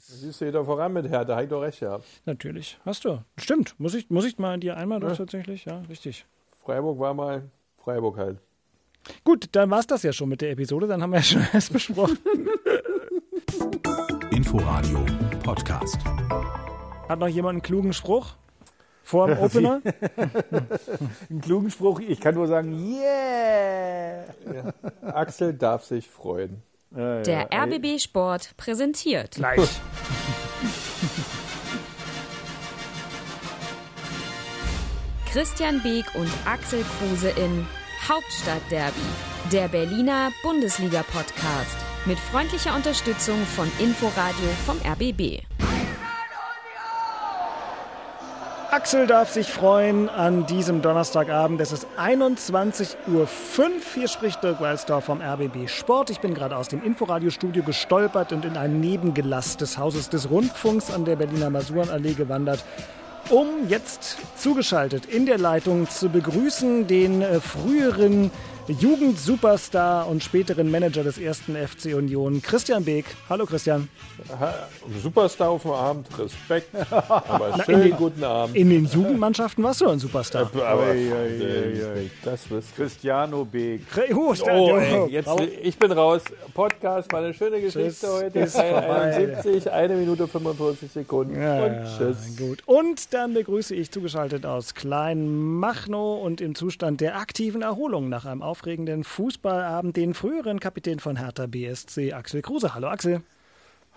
Siehst du jeder voran mit Hertha, habe ich doch recht gehabt. Natürlich, hast du. Stimmt, muss ich, muss ich mal dir einmal doch tatsächlich, ja, richtig. Freiburg war mal Freiburg halt. Gut, dann war es das ja schon mit der Episode, dann haben wir ja schon alles besprochen. Inforadio Podcast. Hat noch jemand einen klugen Spruch? Vor dem Opener? Einen klugen Spruch, ich kann nur sagen, yeah! Axel darf sich freuen. Ja, Der ja. RBB Sport präsentiert. Gleich. Christian Beek und Axel Kruse in Hauptstadtderby, der Berliner Bundesliga-Podcast. Mit freundlicher Unterstützung von Inforadio vom RBB. Axel darf sich freuen an diesem Donnerstagabend. Es ist 21.05 Uhr. Hier spricht Dirk Welsdorf vom RBB Sport. Ich bin gerade aus dem Inforadio-Studio gestolpert und in ein Nebengelass des Hauses des Rundfunks an der Berliner Masurenallee gewandert, um jetzt zugeschaltet in der Leitung zu begrüßen den äh, früheren Jugendsuperstar und späteren Manager des ersten FC Union, Christian Beek. Hallo Christian. Ha- Superstar auf dem Abend, Respekt. Aber in schönen den- guten Abend. In den Jugendmannschaften warst du ein Superstar. Aber Ei, ei, ei, ei. das wisst Cristiano Beek. Oh, Oh, ey, jetzt, ich bin raus. Podcast, war eine schöne Geschichte Tschüss, heute. ist vorbei. 71, eine Minute 45 Sekunden. Ja, und ja, tschüss. gut. Und dann begrüße ich zugeschaltet aus Kleinmachnow und im Zustand der aktiven Erholung nach einem aufregenden Fußballabend den früheren Kapitän von Hertha BSC, Axel Kruse. Hallo Axel.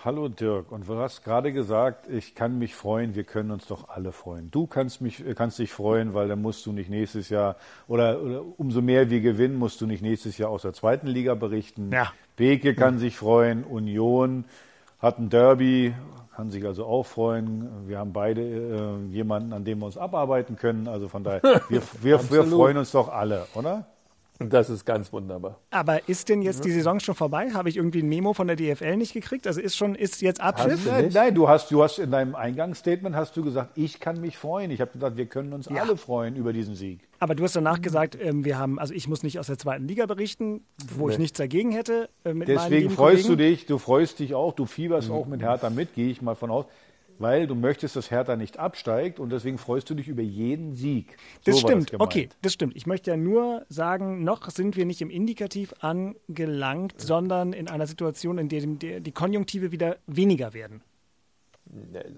Hallo Dirk, und du hast gerade gesagt, ich kann mich freuen, wir können uns doch alle freuen. Du kannst mich, kannst dich freuen, weil dann musst du nicht nächstes Jahr oder, oder umso mehr wir gewinnen, musst du nicht nächstes Jahr aus der zweiten Liga berichten. Ja. Beke kann sich freuen, Union hat ein Derby, kann sich also auch freuen. Wir haben beide äh, jemanden, an dem wir uns abarbeiten können. Also von daher, wir, wir, wir freuen uns doch alle, oder? Das ist ganz wunderbar. Aber ist denn jetzt die Saison schon vorbei? Habe ich irgendwie ein Memo von der DFL nicht gekriegt? Also ist schon, ist jetzt Abpfiff? Nein, nein, du hast, du hast in deinem Eingangsstatement hast du gesagt, ich kann mich freuen. Ich habe gesagt, wir können uns alle freuen über diesen Sieg. Aber du hast danach gesagt, ähm, wir haben, also ich muss nicht aus der zweiten Liga berichten, wo ich nichts dagegen hätte. Äh, mit meinen Deswegen freust Kollegen. du dich, du freust dich auch, du fieberst auch mit Hertha mit, gehe ich mal von aus, weil du möchtest, dass Hertha nicht absteigt und deswegen freust du dich über jeden Sieg. Das So war stimmt, gemeint. okay, das stimmt. Ich möchte ja nur sagen, noch sind wir nicht im Indikativ angelangt, sondern in einer Situation, in der die, die Konjunktive wieder weniger werden.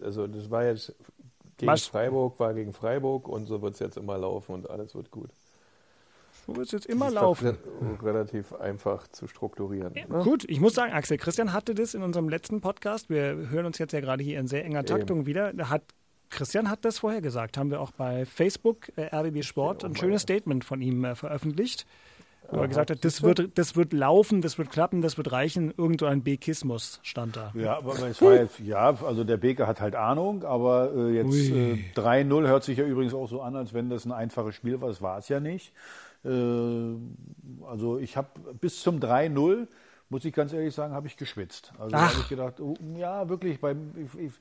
Also das war jetzt gegen Was- Freiburg, war gegen Freiburg und so wird es jetzt immer laufen und alles wird gut. So wird es jetzt immer Das ist laufen. re- relativ einfach zu strukturieren. Ne? Gut, ich muss sagen, Axel Christian hatte das in unserem letzten Podcast. Wir hören uns jetzt ja gerade hier in sehr enger Taktung wieder. Da Hat, Christian hat das vorher gesagt. Haben wir auch bei Facebook, äh, RBB Sport, ein schönes Statement von ihm äh, veröffentlicht. Wo er gesagt hat, das wird, das wird laufen, das wird klappen, das wird reichen. Irgend so ein Bekismus stand da. Ja, aber es war jetzt, ja, also der Beker hat halt Ahnung, aber äh, jetzt äh, 3-0 hört sich ja übrigens auch so an, als wenn das ein einfaches Spiel war. Das war es ja nicht. Äh, also ich habe bis zum 3-0, muss ich ganz ehrlich sagen, habe ich geschwitzt. Also habe ich gedacht, oh, ja, wirklich, beim, ich, ich,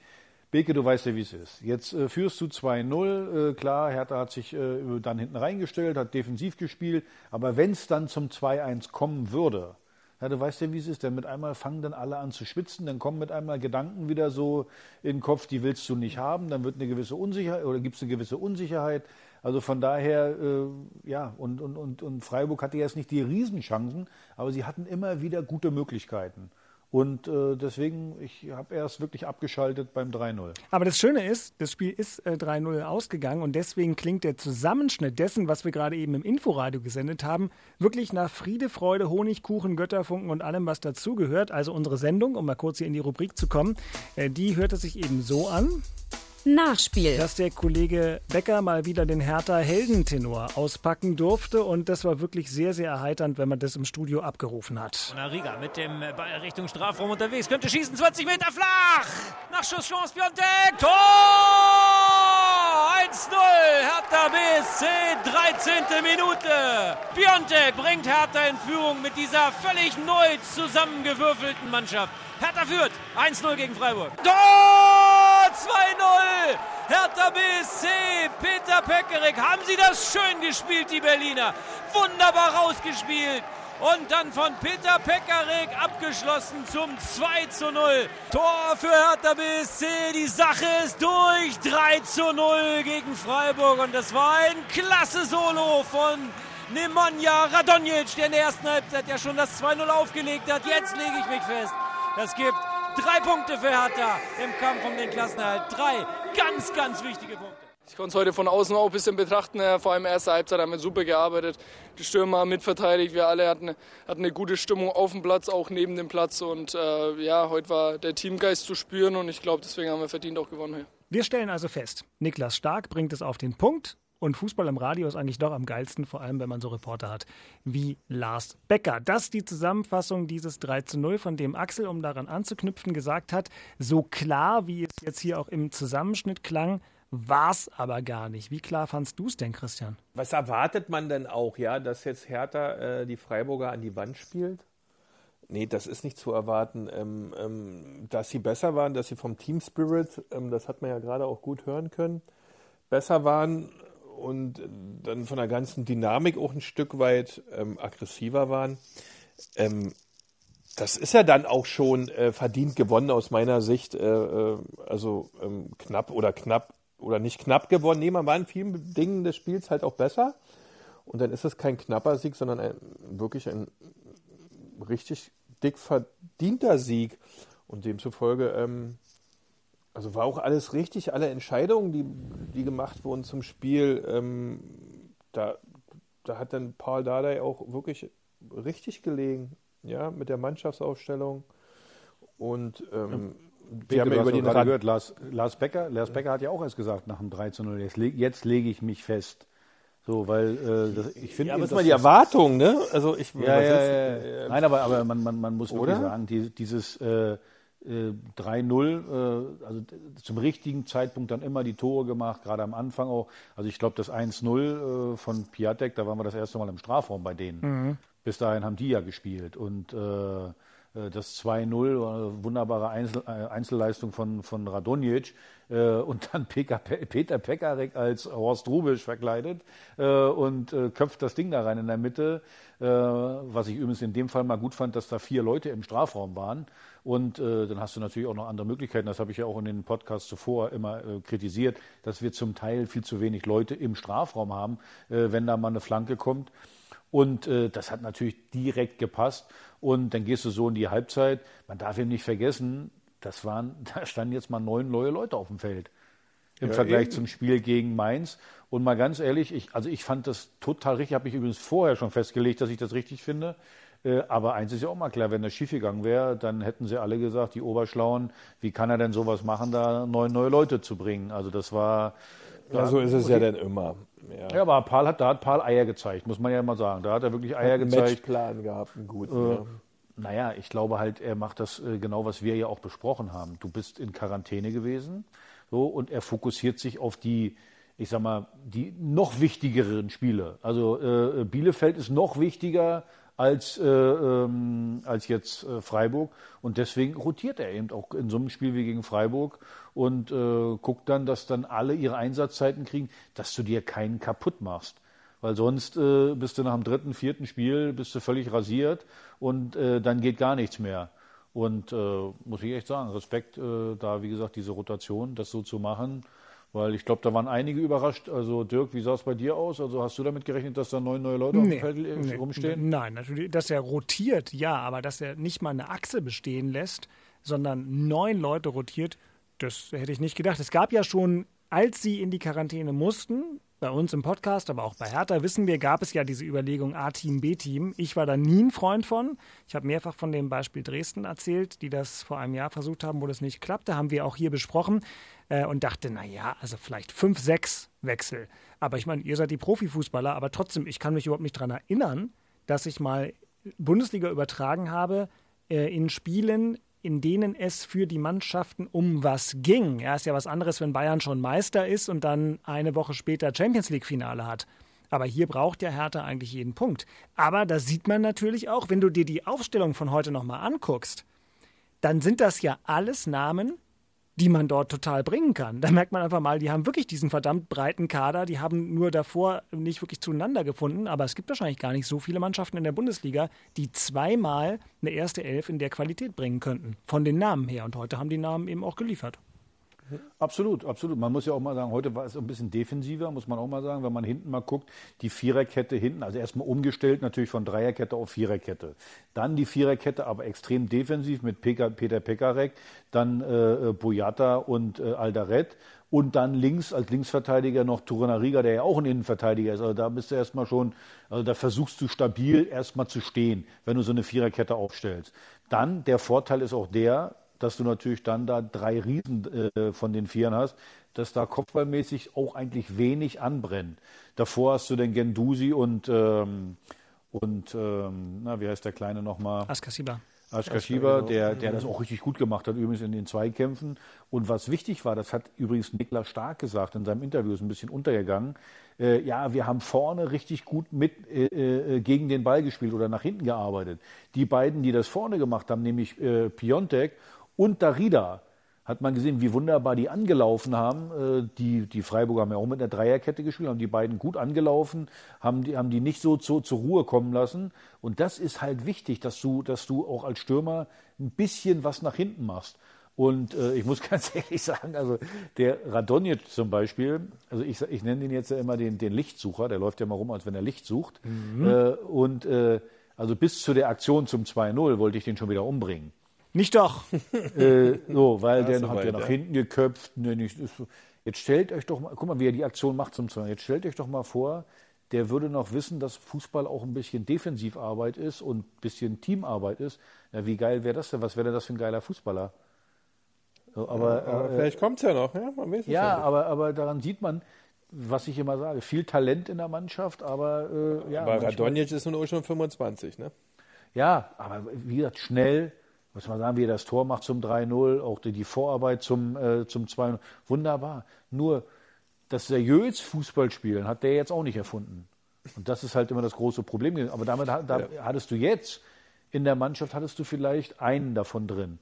Beke, du weißt ja, wie es ist. Jetzt äh, führst du 2-0. Äh, klar, Hertha hat sich äh, dann hinten reingestellt, hat defensiv gespielt. Aber wenn es dann zum 2-1 kommen würde, ja, du weißt ja, wie es ist, denn mit einmal fangen dann alle an zu schwitzen, dann kommen mit einmal Gedanken wieder so in den Kopf, die willst du nicht haben, dann wird eine gewisse Unsicherheit oder gibt es eine gewisse Unsicherheit. Also von daher, äh, ja, und, und, und, und Freiburg hatte jetzt nicht die Riesenchancen, aber sie hatten immer wieder gute Möglichkeiten. Und äh, deswegen, ich habe erst wirklich abgeschaltet beim 3-0. Aber das Schöne ist, das Spiel ist äh, 3-0 ausgegangen und deswegen klingt der Zusammenschnitt dessen, was wir gerade eben im Inforadio gesendet haben, wirklich nach Friede, Freude, Honigkuchen, Götterfunken und allem, was dazugehört. Also unsere Sendung, um mal kurz hier in die Rubrik zu kommen, äh, die hörte sich eben so an, Nachspiel. dass der Kollege Becker mal wieder den Hertha Heldentenor auspacken durfte und das war wirklich sehr, sehr erheiternd, wenn man das im Studio abgerufen hat. Riga mit dem Ball Richtung Strafraum unterwegs, könnte schießen, 20 Meter flach! Nachschusschance, Piontek, Tor! 1-0, Hertha BSC, 13. Minute. Piontek bringt Hertha in Führung mit dieser völlig neu zusammengewürfelten Mannschaft. Hertha führt, 1-0 gegen Freiburg. Tor! 2-0! Hertha BSC, Peter Peckerek, haben sie das schön gespielt, die Berliner. Wunderbar rausgespielt. und dann von Peter Pekarik abgeschlossen zum 2 zu 0. Tor für Hertha BSC. Die Sache ist durch. 3 zu 0 gegen Freiburg und das war ein klasse Solo von Nemanja Radonjic, der in der ersten Halbzeit ja schon das 2-0 aufgelegt hat. Jetzt lege ich mich fest. Das gibt drei Punkte für Hertha im Kampf um den Klassenerhalt. Drei ganz, ganz wichtige Punkte. Ich konnte es heute von außen auch ein bisschen betrachten. Vor allem erste Halbzeit haben wir super gearbeitet. Die Stürmer haben mitverteidigt. Wir alle hatten, hatten eine gute Stimmung auf dem Platz, auch neben dem Platz. Und äh, ja, heute war der Teamgeist zu spüren und ich glaube, deswegen haben wir verdient auch gewonnen. Hier. Wir stellen also fest, Niklas Stark bringt es auf den Punkt. Und Fußball im Radio ist eigentlich doch am geilsten, vor allem wenn man so Reporter hat wie Lars Becker. Das ist die Zusammenfassung dieses 3 zu 0, von dem Axel, um daran anzuknüpfen, gesagt hat, so klar, wie es jetzt hier auch im Zusammenschnitt klang, war es aber gar nicht. Wie klar fandst du es denn, Christian? Was erwartet man denn auch, ja, dass jetzt Hertha äh, die Freiburger an die Wand spielt? Nee, das ist nicht zu erwarten. Ähm, ähm, dass sie besser waren, dass sie vom Team Spirit, ähm, das hat man ja gerade auch gut hören können, besser waren und dann von der ganzen Dynamik auch ein Stück weit ähm, aggressiver waren. Ähm, das ist ja dann auch schon äh, verdient gewonnen aus meiner Sicht. Äh, äh, also ähm, knapp oder knapp oder nicht knapp gewonnen. Nee, man war in vielen Dingen des Spiels halt auch besser. Und dann ist es kein knapper Sieg, sondern ein, wirklich ein richtig dick verdienter Sieg. Und demzufolge ähm, also war auch alles richtig, alle Entscheidungen, die, die gemacht wurden zum Spiel, ähm, da, da hat dann Paul Dardai auch wirklich richtig gelegen, ja, mit der Mannschaftsaufstellung. Und ähm, wir haben ja über den Rad gehört, Lars, Lars, Becker, Lars Becker hat ja auch erst gesagt nach dem 3 zu 0, jetzt, jetzt lege ich mich fest. So, weil äh, das, ich finde. Ja, aber das ist mal die Erwartung, ne? Also ich. Ja, ja, ja, ja. Nein, aber, aber man, man, man muss wirklich sagen, die, dieses äh, 3-0, äh, also zum richtigen Zeitpunkt dann immer die Tore gemacht, gerade am Anfang auch. Also ich glaube, das 1-0 äh, von Piatek, da waren wir das erste Mal im Strafraum bei denen. Mhm. Bis dahin haben die ja gespielt. Und äh, äh das 2-0, wunderbare Einzel Einzelleistung von, von Radonjic und dann Peter Pekarek als Horst Rubisch verkleidet und köpft das Ding da rein in der Mitte. was ich übrigens in dem Fall mal gut fand, dass da vier Leute im Strafraum waren und äh, dann hast du natürlich auch noch andere Möglichkeiten. Das habe ich ja auch in den Podcasts zuvor immer äh, kritisiert, dass wir zum Teil viel zu wenig Leute im Strafraum haben, äh, wenn da mal eine Flanke kommt. Und äh, das hat natürlich direkt gepasst. Und dann gehst du so in die Halbzeit. Man darf eben nicht vergessen, das waren, da standen jetzt mal neun neue Leute auf dem Feld im ja, Vergleich eben. zum Spiel gegen Mainz. Und mal ganz ehrlich, ich, also ich fand das total richtig, habe ich übrigens vorher schon festgelegt, dass ich das richtig finde. Äh, aber eins ist ja auch mal klar, wenn das schiefgegangen wäre, dann hätten sie alle gesagt, die Oberschlauen, wie kann er denn sowas machen, da neun neue Leute zu bringen? Also das war. Ja, so ist es ja dann immer. Ja, ja aber Paul hat, da hat Paul Eier gezeigt, muss man ja mal sagen. Da hat er wirklich Eier hat einen gezeigt. Matchplan gehabt, einen guten. Äh, ja. Naja, ich glaube halt, er macht das äh, genau, was wir ja auch besprochen haben. Du bist in Quarantäne gewesen, so, und er fokussiert sich auf die, ich sag mal, die noch wichtigeren Spiele. Also äh, Bielefeld ist noch wichtiger als, äh, ähm, als jetzt äh, Freiburg. Und deswegen rotiert er eben auch in so einem Spiel wie gegen Freiburg und äh, guckt dann, dass dann alle ihre Einsatzzeiten kriegen, dass du dir keinen kaputt machst. Weil sonst äh, bist du nach dem dritten, vierten Spiel bist du völlig rasiert und äh, dann geht gar nichts mehr. Und äh, muss ich echt sagen, Respekt, äh, da wie gesagt diese Rotation, das so zu machen, weil ich glaube, da waren einige überrascht. Also Dirk, wie sah es bei dir aus? Also hast du damit gerechnet, dass da neun neue Leute nee, auf dem Feld nee, rumstehen? Nein, natürlich, dass er rotiert, ja, aber dass er nicht mal eine Achse bestehen lässt, sondern neun Leute rotiert, das hätte ich nicht gedacht. Es gab ja schon, als sie in die Quarantäne mussten, bei uns im Podcast, aber auch bei Hertha wissen wir, gab es ja diese Überlegung A-Team, B-Team. Ich war da nie ein Freund von. Ich habe mehrfach von dem Beispiel Dresden erzählt, die das vor einem Jahr versucht haben, wo das nicht klappte, haben wir auch hier besprochen äh, und dachte, naja, also vielleicht fünf, sechs Wechsel. Aber ich meine, ihr seid die Profifußballer, aber trotzdem, ich kann mich überhaupt nicht daran erinnern, dass ich mal Bundesliga übertragen habe äh, in Spielen, in denen es für die Mannschaften um was ging. Ja, ist ja was anderes, wenn Bayern schon Meister ist und dann eine Woche später Champions League-Finale hat. Aber hier braucht ja Hertha eigentlich jeden Punkt. Aber da sieht man natürlich auch, wenn du dir die Aufstellung von heute nochmal anguckst, dann sind das ja alles Namen, die man dort total bringen kann. Da merkt man einfach mal, die haben wirklich diesen verdammt breiten Kader, die haben nur davor nicht wirklich zueinander gefunden, aber es gibt wahrscheinlich gar nicht so viele Mannschaften in der Bundesliga, die zweimal eine erste Elf in der Qualität bringen könnten, von den Namen her. Und heute haben die Namen eben auch geliefert. Absolut, absolut. Man muss ja auch mal sagen, heute war es ein bisschen defensiver, muss man auch mal sagen, wenn man hinten mal guckt, die Viererkette hinten, also erstmal umgestellt natürlich von Dreierkette auf Viererkette. Dann die Viererkette, aber extrem defensiv mit Peter Pekarek, dann äh, Boyata und äh, Aldaret und dann links als Linksverteidiger noch Turanariga, der ja auch ein Innenverteidiger ist. Also da bist du erstmal schon, also da versuchst du stabil erstmal zu stehen, wenn du so eine Viererkette aufstellst. Dann der Vorteil ist auch der, dass du natürlich dann da drei Riesen äh, von den Vieren hast, dass da kopfballmäßig auch eigentlich wenig anbrennt. Davor hast du den Gendusi und, ähm, und ähm, na, wie heißt der Kleine nochmal? Askasiba. Askashiba, der, der das auch richtig gut gemacht hat, übrigens in den Zweikämpfen. Und was wichtig war, das hat übrigens Niklas Stark gesagt in seinem Interview, ist ein bisschen untergegangen. Äh, ja, wir haben vorne richtig gut mit äh, äh, gegen den Ball gespielt oder nach hinten gearbeitet. Die beiden, die das vorne gemacht haben, nämlich äh, Piontek und Darida hat man gesehen, wie wunderbar die angelaufen haben. Äh, die, die Freiburger haben ja auch mit einer Dreierkette gespielt, haben die beiden gut angelaufen, haben die, haben die nicht so zu, zur Ruhe kommen lassen. Und das ist halt wichtig, dass du, dass du auch als Stürmer ein bisschen was nach hinten machst. Und äh, ich muss ganz ehrlich sagen, also der Radonjic zum Beispiel, also ich, ich nenne ihn jetzt ja immer den, den Lichtsucher, der läuft ja mal rum, als wenn er Licht sucht. Mhm. Äh, und äh, also bis zu der Aktion zum 2-0 wollte ich den schon wieder umbringen. Nicht doch. äh, so, weil der hat ja nach hinten geköpft. Nee, nicht, jetzt stellt euch doch mal, guck mal, wie er die Aktion macht zum Zweiten. Jetzt stellt euch doch mal vor, der würde noch wissen, dass Fußball auch ein bisschen Defensivarbeit ist und ein bisschen Teamarbeit ist. Na, wie geil wäre das denn? Was wäre denn das für ein geiler Fußballer? So, aber, ja, aber äh, vielleicht kommt es ja noch, ja? Man weiß ja, ja aber, aber daran sieht man, was ich immer sage, viel Talent in der Mannschaft, aber äh, ja. Aber Radonjic ist nun auch schon 25, ne? Ja, aber wie gesagt, schnell, muss man sagen, wie er das Tor macht zum 3-0, auch die, Vorarbeit zum, äh, zum 2-0. Wunderbar. Nur das seriös Fußballspielen hat der jetzt auch nicht erfunden. Und das ist halt immer das große Problem. Aber damit da ja. hattest du jetzt in der Mannschaft hattest du vielleicht einen davon drin.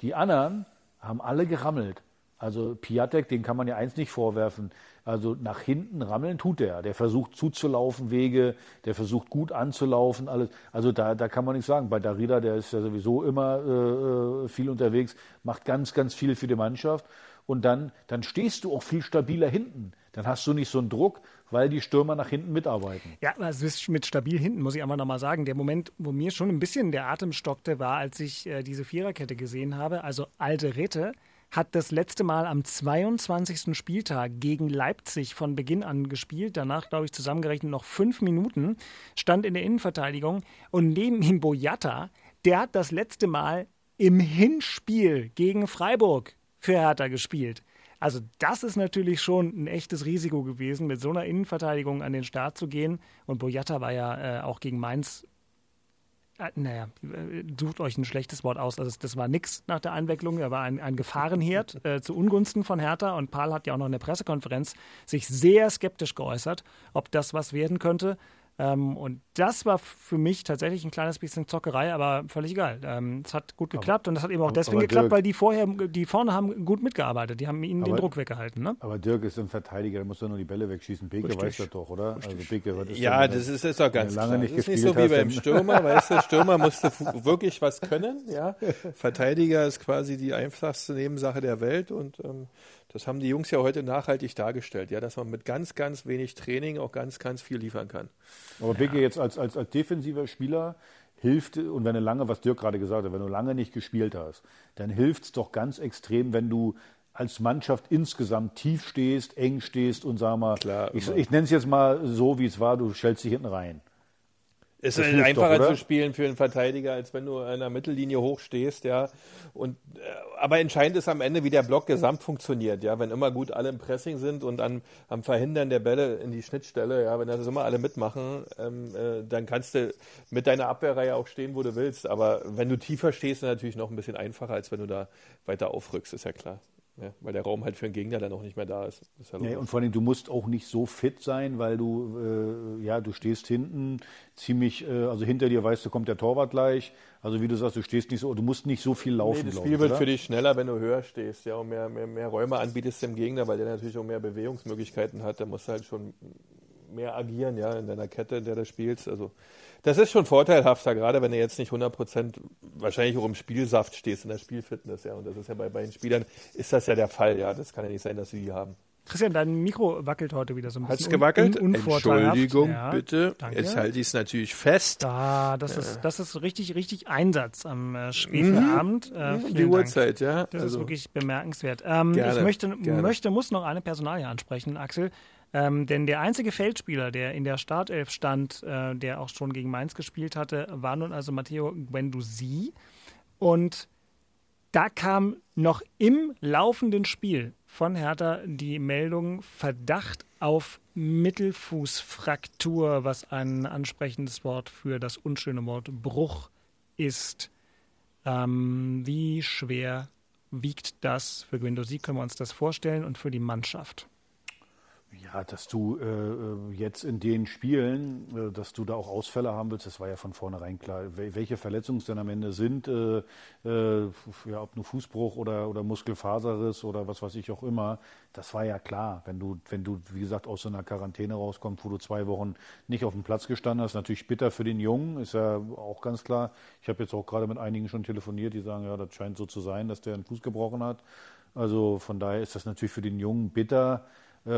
Die anderen haben alle gerammelt. Also Piatek, den kann man ja eins nicht vorwerfen. Also nach hinten rammeln tut er. Der versucht zuzulaufen, Wege, der versucht gut anzulaufen, alles. Also da, da kann man nichts sagen. Bei Darida, der ist ja sowieso immer äh, äh, viel unterwegs, macht ganz, ganz viel für die Mannschaft. Und dann, dann stehst du auch viel stabiler hinten. Dann hast du nicht so einen Druck, weil die Stürmer nach hinten mitarbeiten. Ja, also mit stabil hinten muss ich einfach nochmal sagen. Der Moment, wo mir schon ein bisschen der Atem stockte, war, als ich äh, diese Viererkette gesehen habe. Also alte Ritte hat das letzte Mal am 22. Spieltag gegen Leipzig von Beginn an gespielt. Danach, glaube ich, zusammengerechnet noch fünf Minuten. Stand in der Innenverteidigung. Und neben ihm Boyata, der hat das letzte Mal im Hinspiel gegen Freiburg für Hertha gespielt. Also das ist natürlich schon ein echtes Risiko gewesen, mit so einer Innenverteidigung an den Start zu gehen. Und Boyata war ja äh, auch gegen Mainz naja, äh, sucht euch ein schlechtes Wort aus. Also das war nix nach der Einwicklung. Er war ein, ein Gefahrenherd äh, zu Ungunsten von Hertha. Und Paul hat ja auch noch in der Pressekonferenz sich sehr skeptisch geäußert, ob das was werden könnte. Ähm, und das war für mich tatsächlich ein kleines bisschen Zockerei, aber völlig egal. Ähm, es hat gut geklappt aber, und das hat eben auch deswegen geklappt, Dirk, weil die vorher, die vorne haben gut mitgearbeitet. Die haben ihnen aber, den Druck weggehalten. Ne? Aber Dirk ist ein Verteidiger, der muss doch nur die Bälle wegschießen. Beke Richtig. weiß das doch, oder? Also Beke, was ist ja, das ist, ist doch ganz lange klar. Nicht das ist nicht so wie beim Stürmer, weißt du, Stürmer musste wirklich was können. Ja? Verteidiger ist quasi die einfachste Nebensache der Welt und ähm, das haben die Jungs ja heute nachhaltig dargestellt, ja, dass man mit ganz, ganz wenig Training auch ganz, ganz viel liefern kann. Aber ja. jetzt als, als, als defensiver Spieler hilft, und wenn du lange, was Dirk gerade gesagt hat, wenn du lange nicht gespielt hast, dann hilft es doch ganz extrem, wenn du als Mannschaft insgesamt tief stehst, eng stehst und sag mal, Klar, ich, ich nenne es jetzt mal so, wie es war, du stellst dich hinten rein. Es ist einfacher doch, zu spielen für einen Verteidiger, als wenn du in der Mittellinie hochstehst, ja. Und, äh, aber entscheidend ist am Ende, wie der Block gesamt funktioniert, ja. Wenn immer gut alle im Pressing sind und an, am Verhindern der Bälle in die Schnittstelle, ja, wenn das immer alle mitmachen, ähm, äh, dann kannst du mit deiner Abwehrreihe auch stehen, wo du willst. Aber wenn du tiefer stehst, ist es natürlich noch ein bisschen einfacher, als wenn du da weiter aufrückst, ist ja klar. Ja, weil der Raum halt für den Gegner dann auch nicht mehr da ist. ist ja Ja, und vor allem, du musst auch nicht so fit sein, weil du, äh, ja, du stehst hinten ziemlich, äh, also hinter dir weißt du, kommt der Torwart gleich. Also wie du sagst, du stehst nicht so, du musst nicht so viel laufen. Nee, das Spiel wird oder? für dich schneller, wenn du höher stehst, ja, und mehr, mehr, mehr Räume anbietest dem Gegner, weil der natürlich auch mehr Bewegungsmöglichkeiten hat. Der muss halt schon mehr agieren, ja, in deiner Kette, in der du spielst. Also, das ist schon vorteilhafter, gerade wenn du jetzt nicht 100 Prozent wahrscheinlich auch im Spielsaft stehst, in der Spielfitness, ja. Und das ist ja bei, bei den Spielern, ist das ja der Fall, ja. Das kann ja nicht sein, dass sie die haben. Christian, dein Mikro wackelt heute wieder so ein bisschen. Hat's gewackelt? Un. Entschuldigung, Ja, bitte. danke. Jetzt halte ich es natürlich fest. Da, das, ist, das ist richtig, richtig Einsatz am äh, späten Abend. Äh, Mhm. Die Dank. Uhrzeit, ja. Das ist Also, wirklich bemerkenswert. Ähm, Gerne, ich möchte, gerne. möchte, muss noch eine Personalie ansprechen, Axel. Ähm, denn der einzige Feldspieler, der in der Startelf stand, äh, der auch schon gegen Mainz gespielt hatte, war nun also Matteo Guendouzi. Und da kam noch im laufenden Spiel von Hertha die Meldung Verdacht auf Mittelfußfraktur, was ein ansprechendes Wort für das unschöne Wort Bruch ist. Ähm, wie schwer wiegt das für Guendouzi? Können wir uns das vorstellen und für die Mannschaft? Ja, dass du äh, äh, jetzt in den Spielen, äh, dass du da auch Ausfälle haben willst, das war ja von vornherein klar. Wel welche Verletzungen es dann am Ende sind, äh, äh, ja, ob nur Fußbruch oder, oder Muskelfaserriss oder was weiß ich auch immer, das war ja klar. Wenn du, wenn du, wie gesagt, aus so einer Quarantäne rauskommst, wo du zwei Wochen nicht auf dem Platz gestanden hast, natürlich bitter für den Jungen, ist ja auch ganz klar. Ich habe jetzt auch gerade mit einigen schon telefoniert, die sagen, ja, das scheint so zu sein, dass der einen Fuß gebrochen hat. Also von daher ist das natürlich für den Jungen bitter. Äh,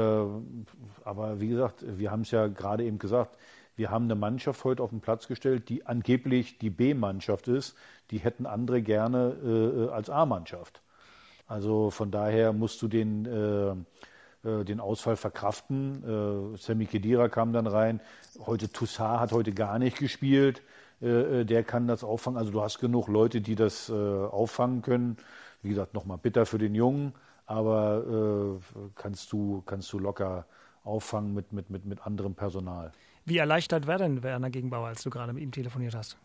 aber wie gesagt, wir haben es ja gerade eben gesagt, wir haben eine Mannschaft heute auf den Platz gestellt, die angeblich die B-Mannschaft ist. Die hätten andere gerne äh, als A-Mannschaft. Also von daher musst du den, äh, äh, den Ausfall verkraften. Äh, Sammy Kedira kam dann rein. Heute Toussaint hat heute gar nicht gespielt. Äh, äh, der kann das auffangen. Also du hast genug Leute, die das auffangen können. Wie gesagt, nochmal bitter für den Jungen, aber äh, kannst, du, kannst du locker auffangen mit, mit, mit, mit anderem Personal. Wie erleichtert war denn Werner Gegenbauer, als du gerade mit ihm telefoniert hast?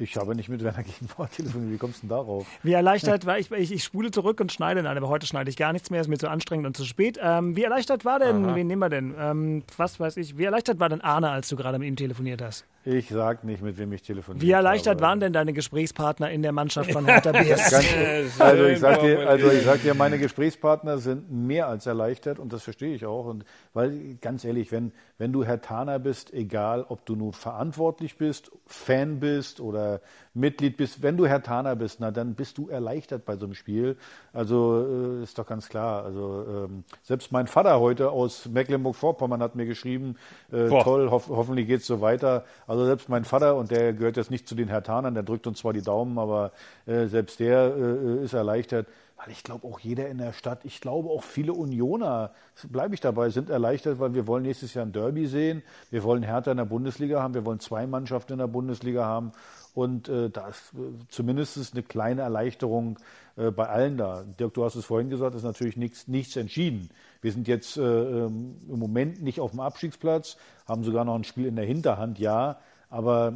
Ich habe nicht mit Werner Gegenbauer telefoniert. Wie kommst du denn darauf? Wie erleichtert war ich, ich, ich spule zurück und schneide, nein, aber heute schneide ich gar nichts mehr, ist mir zu anstrengend und zu spät. Ähm, wie erleichtert war denn, wen nehmen wir denn? Ähm, was weiß ich, wie erleichtert war denn Arne, als du gerade mit ihm telefoniert hast? Ich sag nicht, mit wem ich telefoniere. Wie erleichtert waren denn deine Gesprächspartner in der Mannschaft von Hertha BSC? Also, ich sag dir, also ich sag dir, meine Gesprächspartner sind mehr als erleichtert und das verstehe ich auch. Und weil ganz ehrlich, wenn, wenn du Herr Taner bist, egal ob du nun verantwortlich bist, Fan bist oder Mitglied bist, wenn du Herr Taner bist, na dann bist du erleichtert bei so einem Spiel. Also äh, ist doch ganz klar. Also ähm, selbst mein Vater heute aus Mecklenburg-Vorpommern hat mir geschrieben, äh, toll, hoff, hoffentlich geht's so weiter. Also selbst mein Vater, und der gehört jetzt nicht zu den Hertanern, der drückt uns zwar die Daumen, aber äh, selbst der äh, ist erleichtert. Weil ich glaube auch jeder in der Stadt, ich glaube auch viele Unioner, bleibe ich dabei, sind erleichtert, weil wir wollen nächstes Jahr ein Derby sehen. Wir wollen Hertha in der Bundesliga haben, wir wollen zwei Mannschaften in der Bundesliga haben. Und äh, da ist äh, zumindest eine kleine Erleichterung äh, bei allen da. Dirk, du hast es vorhin gesagt, ist natürlich nichts, nichts entschieden. Wir sind jetzt äh, ähm, im Moment nicht auf dem Abstiegsplatz, haben sogar noch ein Spiel in der Hinterhand, ja. Aber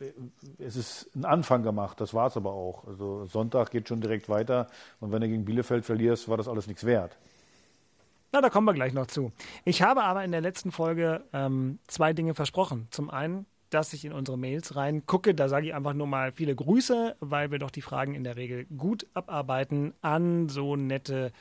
äh, es ist ein Anfang gemacht, das war es aber auch. Also Sonntag geht schon direkt weiter und wenn du gegen Bielefeld verlierst, war das alles nichts wert. Na, da kommen wir gleich noch zu. Ich habe aber in der letzten Folge ähm, zwei Dinge versprochen. Zum einen, dass ich in unsere Mails reingucke. Da sage ich einfach nur mal viele Grüße, weil wir doch die Fragen in der Regel gut abarbeiten an so nette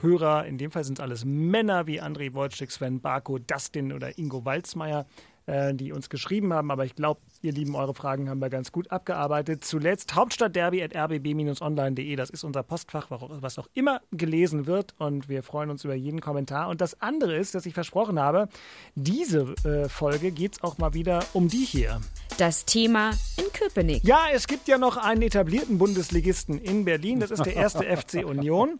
Hörer. In dem Fall sind es alles Männer wie André Wojcik, Sven Barko, Dustin oder Ingo Walzmeier, äh, die uns geschrieben haben. Aber ich glaube, ihr Lieben, eure Fragen haben wir ganz gut abgearbeitet. Zuletzt hauptstadtderby.rbb-online.de. Das ist unser Postfach, was auch immer gelesen wird. Und wir freuen uns über jeden Kommentar. Und das andere ist, dass ich versprochen habe, diese äh, Folge geht es auch mal wieder um die hier. Das Thema in Köpenick. Ja, es gibt ja noch einen etablierten Bundesligisten in Berlin. Das ist der erste FC Union.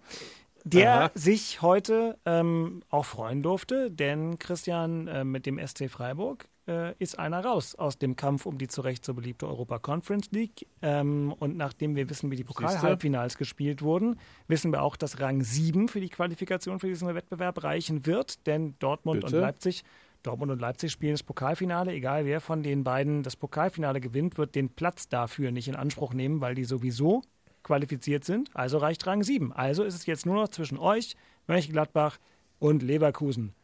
Der Aha. sich heute ähm, auch freuen durfte, denn Christian äh, mit dem SC Freiburg äh, ist einer raus aus dem Kampf um die zu Recht so beliebte Europa Conference League. Ähm, und nachdem wir wissen, wie die Pokal-Halbfinals gespielt wurden, wissen wir auch, dass Rang 7 für die Qualifikation für diesen Wettbewerb reichen wird, denn Dortmund Bitte? und Leipzig Dortmund und Leipzig spielen das Pokalfinale. Egal wer von den beiden das Pokalfinale gewinnt, wird den Platz dafür nicht in Anspruch nehmen, weil die sowieso qualifiziert sind, also reicht Rang 7. Also ist es jetzt nur noch zwischen euch, Mönchengladbach und Leverkusen.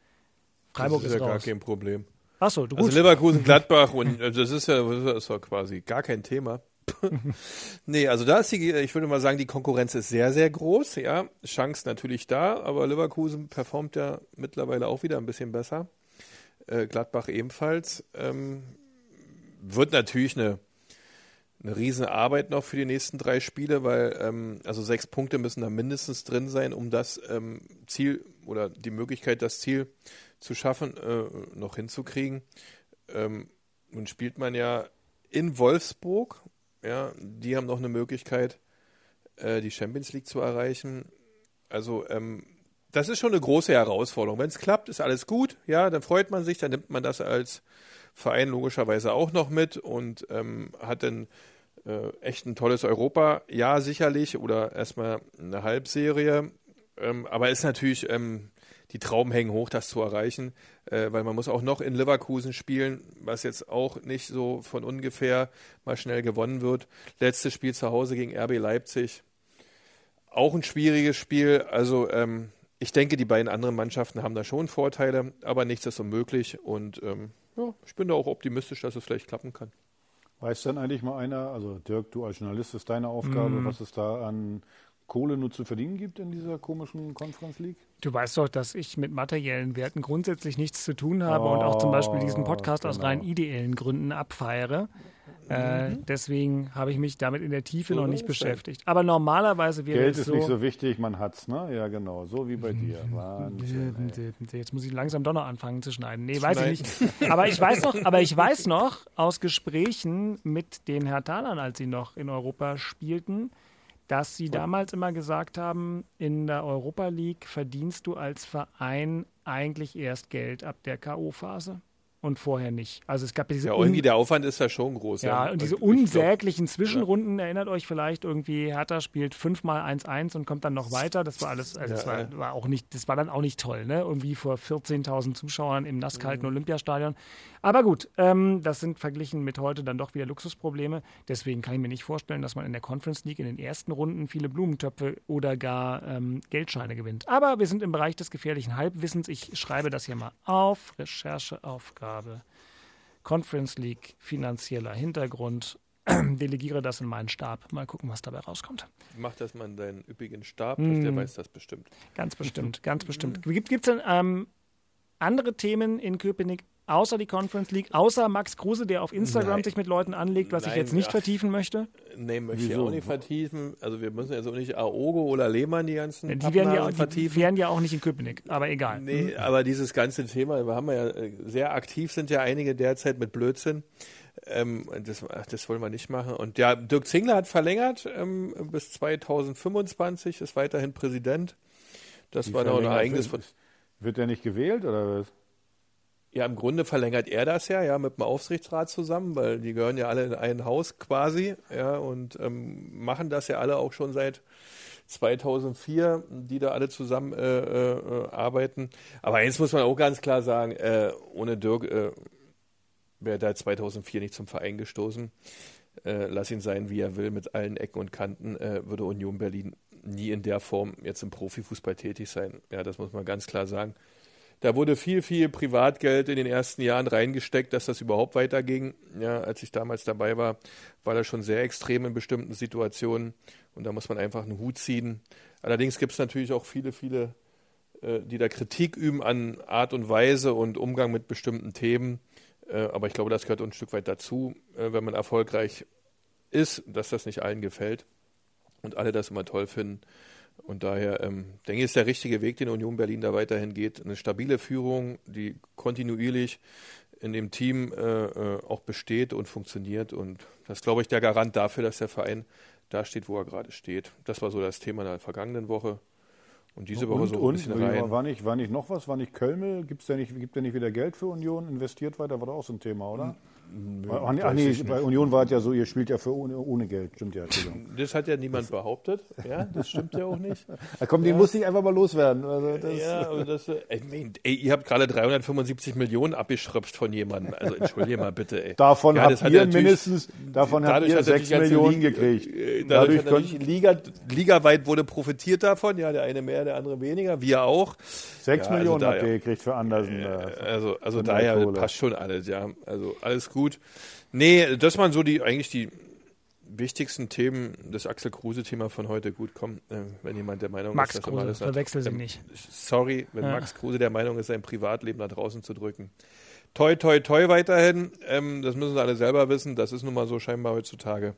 Freiburg das ist, ist ja gar raus. kein Problem. Achso, du Also gut. Leverkusen, Gladbach und also das ist ja das ist ja quasi gar kein Thema. nee, also da ist die, ich würde mal sagen, die Konkurrenz ist sehr, sehr groß, ja. Chance natürlich da, aber Leverkusen performt ja mittlerweile auch wieder ein bisschen besser. Äh, Gladbach ebenfalls. Ähm, wird natürlich eine, eine Riesenarbeit noch für die nächsten drei Spiele, weil ähm, also sechs Punkte müssen da mindestens drin sein, um das ähm, Ziel oder die Möglichkeit, das Ziel zu schaffen, äh, noch hinzukriegen. Ähm, nun spielt man ja in Wolfsburg, ja, die haben noch eine Möglichkeit, äh, die Champions League zu erreichen. Also ähm, das ist schon eine große Herausforderung. Wenn es klappt, ist alles gut, ja, dann freut man sich, dann nimmt man das als Verein logischerweise auch noch mit und ähm, hat dann äh, echt ein tolles Europa, ja sicherlich, oder erstmal eine Halbserie, ähm, aber ist natürlich, ähm, die Trauben hängen hoch, das zu erreichen, äh, weil man muss auch noch in Leverkusen spielen, was jetzt auch nicht so von ungefähr mal schnell gewonnen wird. Letztes Spiel zu Hause gegen RB Leipzig, auch ein schwieriges Spiel, also ähm, ich denke, die beiden anderen Mannschaften haben da schon Vorteile, aber nichts ist unmöglich und ähm, ja, ich bin da auch optimistisch, dass es vielleicht klappen kann. Weiß denn eigentlich mal einer, also Dirk, du als Journalist ist deine Aufgabe, was es da an Kohle nur zu verdienen gibt in dieser komischen Conference League? Du weißt doch, dass ich mit materiellen Werten grundsätzlich nichts zu tun habe und auch zum Beispiel diesen Podcast aus genau. rein ideellen Gründen abfeiere. Äh, deswegen habe ich mich damit in der Tiefe noch nicht beschäftigt. Aber normalerweise wäre Geld es ist so. nicht so wichtig, man hat's, ne? Ja, genau, so wie bei dir. Mhm. Wahnsinn. Jetzt muss ich langsam doch noch anfangen zu schneiden. Nee, weiß ich nicht. Aber ich weiß noch, aber ich weiß noch aus Gesprächen mit den Herthanern, als sie noch in Europa spielten, dass sie damals immer gesagt haben, in der Europa League verdienst du als Verein eigentlich erst Geld ab der K.O.-Phase und vorher nicht. Also es gab ja diese Ja, irgendwie der Aufwand ist ja schon groß. ja, und diese ich glaub- unsäglichen Zwischenrunden, erinnert euch vielleicht irgendwie, Hertha spielt fünfmal 1-1 und kommt dann noch weiter. Das war alles, also das Ja, war, ja. war auch nicht, das war dann auch nicht toll, ne? Irgendwie vor 14.000 Zuschauern im nasskalten Mhm. Olympiastadion. Aber gut, ähm, das sind verglichen mit heute dann doch wieder Luxusprobleme. Deswegen kann ich mir nicht vorstellen, dass man in der Conference League in den ersten Runden viele Blumentöpfe oder gar ähm, Geldscheine gewinnt. Aber wir sind im Bereich des gefährlichen Halbwissens. Ich schreibe das hier mal auf. Rechercheaufgabe. Conference League, finanzieller Hintergrund. Delegiere das in meinen Stab. Mal gucken, was dabei rauskommt. Mach das mal in deinen üppigen Stab, Hm. der weiß das bestimmt. Ganz bestimmt, ganz bestimmt. Gibt es denn ähm, andere Themen in Köpenick außer die Conference League, außer Max Kruse, der auf Instagram Nein. sich mit Leuten anlegt, was ich Nein, jetzt nicht ja. vertiefen möchte? Nee, möchte ich Wieso? auch nicht vertiefen. Also wir müssen jetzt auch nicht Aogo oder Lehmann die ganzen Die werden, ja, Pappnasen die vertiefen. wären ja auch nicht in Köpenick, aber egal. Nee, aber dieses ganze Thema, wir haben ja äh, sehr aktiv sind ja einige derzeit mit Blödsinn. Ähm, das, das wollen wir nicht machen. Und ja, Dirk Zingler hat verlängert ähm, bis 2025, ist weiterhin Präsident. Das Wie war noch ein eigenes. wird, wird der nicht gewählt oder was? Ja, im Grunde verlängert er das ja, ja, mit dem Aufsichtsrat zusammen, weil die gehören ja alle in ein Haus quasi, ja, und ähm, machen das ja alle auch schon seit 2004, die da alle zusammen äh, äh, arbeiten. Aber eins muss man auch ganz klar sagen, äh, ohne Dirk äh, wäre da 2004 nicht zum Verein gestoßen. Äh, lass ihn sein, wie er will, mit allen Ecken und Kanten, äh, würde Union Berlin nie in der Form jetzt im Profifußball tätig sein. Ja, das muss man ganz klar sagen. Da wurde viel, viel Privatgeld in den ersten Jahren reingesteckt, dass das überhaupt weiterging. Ja, als ich damals dabei war, war das schon sehr extrem in bestimmten Situationen. Und da muss man einfach einen Hut ziehen. Allerdings gibt es natürlich auch viele, viele, äh, die da Kritik üben an Art und Weise und Umgang mit bestimmten Themen. Äh, aber ich glaube, das gehört ein Stück weit dazu, äh, wenn man erfolgreich ist, dass das nicht allen gefällt und alle das immer toll finden. Und daher ähm, denke ich, ist der richtige Weg, den Union Berlin da weiterhin geht. Eine stabile Führung, die kontinuierlich in dem Team äh, äh, auch besteht und funktioniert. Und das ist, glaube ich, der Garant dafür, dass der Verein da steht, wo er gerade steht. Das war so das Thema in der vergangenen Woche. Und diese Woche und, so ein und bisschen rein. war nicht, war nicht noch was? War nicht Kölmel? Gibt's der nicht, gibt der nicht wieder Geld für Union? Investiert weiter? War doch auch so ein Thema, oder? Ach, nee, ach nee, bei Union war es ja so, ihr spielt ja für ohne, ohne Geld. Stimmt ja. Das hat ja niemand behauptet. Ja, das stimmt ja auch nicht. Ja, komm, den Ja. musste ich einfach mal loswerden. Also das, Ja, aber das, äh, ey, mein, ey, ihr habt gerade 375 Millionen abgeschröpft von jemandem. Also entschuldige mal bitte, ey. Davon Ja, habt das hat ihr mindestens, davon habt ihr hat natürlich sechs die ganze Millionen Liga- gekriegt. äh, Dadurch, Dadurch hat natürlich konnten Liga, ligaweit wurde profitiert davon. Ja, der eine mehr, der andere weniger. Wir auch. sechs Ja, also Millionen da, habt ihr gekriegt für Andersen. da. Also, also der daher passt schon alles, ja. Also alles gut. Nee, das waren so die eigentlich die wichtigsten Themen, das Axel Kruse-Thema von heute. Gut, komm, äh, wenn jemand der Meinung Max ist, dass Kruse, verwechsel sie nicht. Sorry, wenn Ja. Max Kruse der Meinung ist, sein Privatleben nach draußen zu drücken. Toi, toi, toi weiterhin. Ähm, das müssen sie alle selber wissen. Das ist nun mal so scheinbar heutzutage.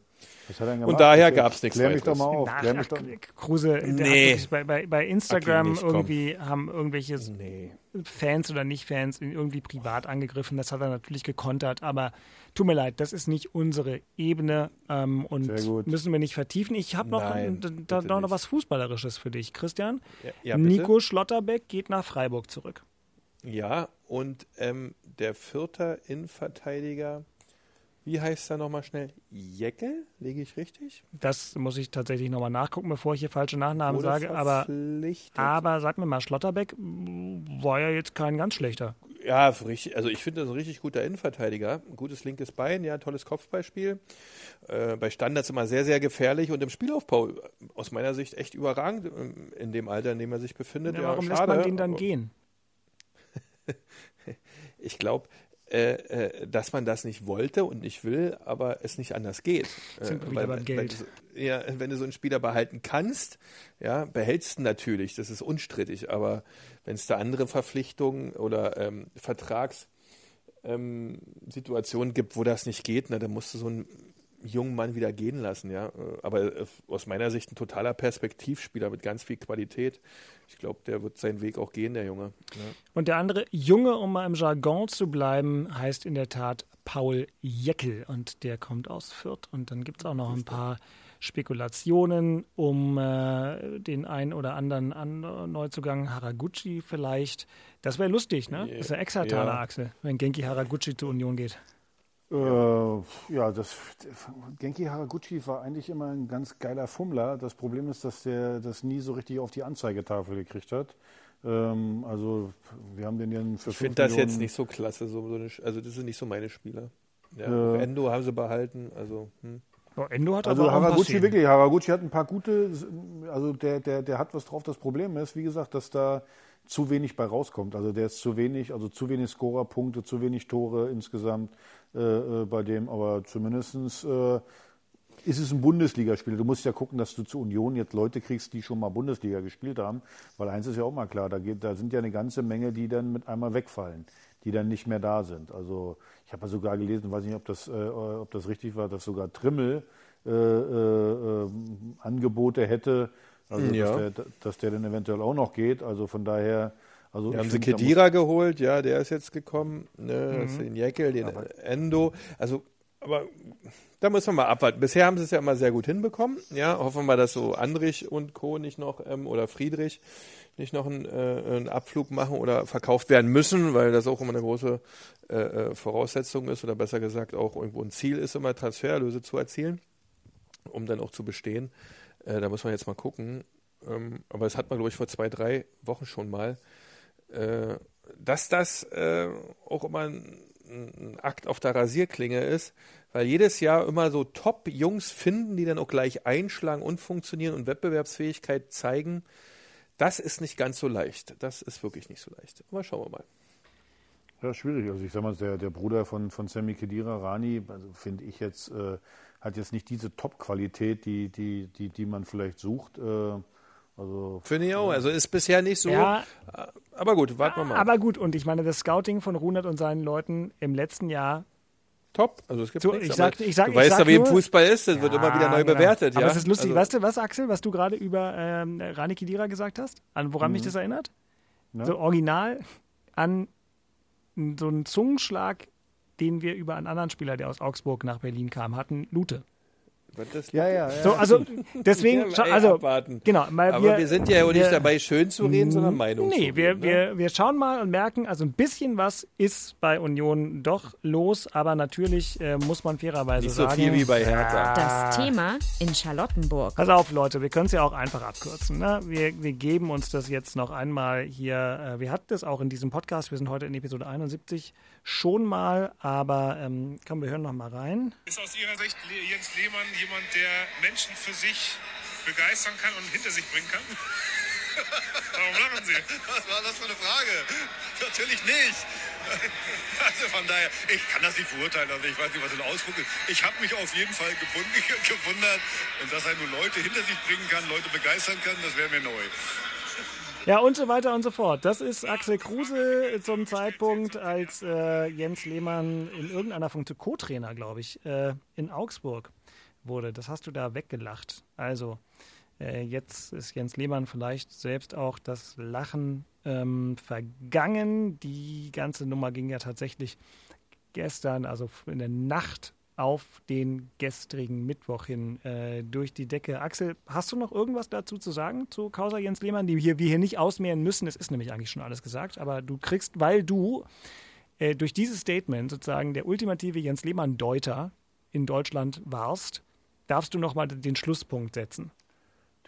Was hat er denn Und daher Jetzt gab's nichts Klär mich doch mal auf. Nach, Klär mich ach, doch, Kruse, der Nee. bei, bei, bei Instagram nicht, komm. irgendwie haben irgendwelche Nee. Fans oder Nicht-Fans ihn irgendwie privat angegriffen. Das hat er natürlich gekontert, aber tut mir leid, das ist nicht unsere Ebene ähm, und müssen wir nicht vertiefen. Ich habe noch, Nein, da noch nicht. was Fußballerisches für dich, Christian. Ja, ja? Nico Schlotterbeck geht nach Freiburg zurück. Ja, und ähm, der vierte Innenverteidiger, wie heißt er nochmal schnell? Jeckel? Lege ich richtig? Das muss ich tatsächlich nochmal nachgucken, bevor ich hier falsche Nachnamen Wurde sage. Aber, aber sag mir mal, Schlotterbeck war ja jetzt kein ganz schlechter. Ja, richtig, also ich finde das ein richtig guter Innenverteidiger. Ein gutes linkes Bein, ja, tolles Kopfballspiel. Äh, bei Standards immer sehr, sehr gefährlich und im Spielaufbau aus meiner Sicht echt überragend ähm, in dem Alter, in dem er sich befindet. Ja, Ja, warum lässt schade, man den dann gehen? Ich glaube, äh, äh, dass man das nicht wollte und nicht will, aber es nicht anders geht. Sind Äh, wieder beim wenn, Geld. du so- ja, wenn du so einen Spieler behalten kannst, ja, behältst du natürlich, das ist unstrittig, aber wenn es da andere Verpflichtungen oder ähm, Vertragssituationen ähm, gibt, wo das nicht geht, na, dann musst du so einen jungen Mann wieder gehen lassen, ja. Äh, Aber äh, aus meiner Sicht ein totaler Perspektivspieler mit ganz viel Qualität. Ich glaube, der wird seinen Weg auch gehen, der Junge. Ja. Und der andere Junge, um mal im Jargon zu bleiben, heißt in der Tat Paul Jeckel und der kommt aus Fürth. Und dann gibt es auch noch ein paar Spekulationen um äh, den einen oder anderen an, Neuzugang Haraguchi vielleicht. Das wäre lustig, ne? Das ist Ex-Hartaler Ja. Achse, wenn Genki Haraguchi zur Union geht. Äh, ja, das Genki Haraguchi war eigentlich immer ein ganz geiler Fummler. Das Problem ist, dass der das nie so richtig auf die Anzeigetafel gekriegt hat. Ähm, also wir haben den ja für Ich finde das Millionen, jetzt nicht so klasse. So, so eine, also das sind nicht so meine Spieler. Ja, Ja. Endo haben sie behalten. Also, hm. Oh, Endo hat Also Haraguchi wirklich, Haraguchi hat ein paar gute, also der, der, der hat was drauf. Das Problem ist, wie gesagt, dass da zu wenig bei rauskommt. Also der ist zu wenig, also zu wenig Scorerpunkte, zu wenig Tore insgesamt äh, äh, bei dem, aber zumindestens äh, ist es ein Bundesligaspiel. Du musst ja gucken, dass du zur Union jetzt Leute kriegst, die schon mal Bundesliga gespielt haben, weil eins ist ja auch mal klar, da, geht, da sind ja eine ganze Menge, die dann mit einmal wegfallen, die dann nicht mehr da sind. Also ich habe ja sogar gelesen, weiß nicht, ob das, äh, ob das richtig war, dass sogar Trimmel äh, äh, äh, Angebote hätte, also Ja. dass, der, dass der dann eventuell auch noch geht. Also von daher, also ich haben sie Kedira geholt, ja, der ist jetzt gekommen. Ne, Mhm. Den Jäckel, den Endo. Also, aber da muss man mal abwarten. Bisher haben sie es ja immer sehr gut hinbekommen. Ja, hoffen wir mal, dass so Andrich und Co. nicht noch, ähm, oder Friedrich nicht noch einen, äh, einen Abflug machen oder verkauft werden müssen, weil das auch immer eine große äh, äh, Voraussetzung ist oder besser gesagt auch irgendwo ein Ziel ist, immer Transfererlöse zu erzielen, um dann auch zu bestehen. Äh, da muss man jetzt mal gucken. Ähm, aber das hat man, glaube ich, vor zwei, drei Wochen schon mal dass das äh, auch immer ein, ein Akt auf der Rasierklinge ist, weil jedes Jahr immer so Top-Jungs finden, die dann auch gleich einschlagen und funktionieren und Wettbewerbsfähigkeit zeigen. Das ist nicht ganz so leicht. Das ist wirklich nicht so leicht. Aber schauen wir mal. Ja, schwierig. Also ich sag mal, der, der Bruder von, von Sammy Kedira, Rani, also finde ich jetzt, äh, hat jetzt nicht diese Top-Qualität, die, die, die, die man vielleicht sucht. Äh, also Finde ich auch. Also ist bisher nicht so. Ja. Aber gut, warten wir mal. Aber gut, und ich meine, das Scouting von Runert und seinen Leuten im letzten Jahr top. Also es gibt So, nichts, ich aber sag- ich sag- du ich weißt sag ja, wie im Fußball ist. Das wird immer wieder neu genau. bewertet. Aber ja? es ist lustig. Also, weißt du, was, Axel, was du gerade über ähm, Rani Kedira gesagt hast? An woran Mhm. mich das erinnert? Ja. So original an so einen Zungenschlag, den wir über einen anderen Spieler, der aus Augsburg nach Berlin kam, hatten, Lute. Das Ja, ja, ja. So, also deswegen, Ja, also abwarten. genau, weil Aber wir, wir, sind ja auch nicht wir- dabei, schön zu reden, sondern Meinung Nee, zu wir, reden. ne? wir, wir schauen mal und merken, also ein bisschen was ist bei Union doch los, aber natürlich äh, muss man fairerweise Nicht so sagen. viel wie bei Hertha. Das Thema in Charlottenburg. Pass auf, Leute, wir können es ja auch einfach abkürzen. Ne? Wir, wir geben uns das jetzt noch einmal hier. Äh, wir hatten das auch in diesem Podcast. Wir sind heute in Episode 71 schon mal, aber ähm, komm, wir hören noch mal rein. Ist aus Ihrer Sicht Jens Lehmann jemand, der Menschen für sich begeistern kann und hinter sich bringen kann? Warum lachen Sie? Was war das für eine Frage? Natürlich nicht. Also von daher, ich kann das nicht beurteilen, also ich weiß nicht, was ein Ausdruck ist. Ich habe mich auf jeden Fall gewund- gewundert und dass er nur Leute hinter sich bringen kann, Leute begeistern kann, das wäre mir neu. Ja, und so weiter und so fort. Das ist Axel Kruse zum Zeitpunkt, als äh, Jens Lehmann in irgendeiner Funktion Co-Trainer, glaube ich, äh, in Augsburg wurde. Das hast du da weggelacht. Also, äh, jetzt ist Jens Lehmann vielleicht selbst auch das Lachen ähm, vergangen. Die ganze Nummer ging ja tatsächlich gestern, also in der Nacht auf den gestrigen Mittwoch hin äh, durch die Decke. Axel, hast du noch irgendwas dazu zu sagen zu Causa Jens Lehmann, die hier, wir hier nicht ausmehren müssen? Es ist nämlich eigentlich schon alles gesagt, aber du kriegst, weil du äh, durch dieses Statement sozusagen der ultimative Jens Lehmann-Deuter in Deutschland warst, darfst du nochmal den Schlusspunkt setzen.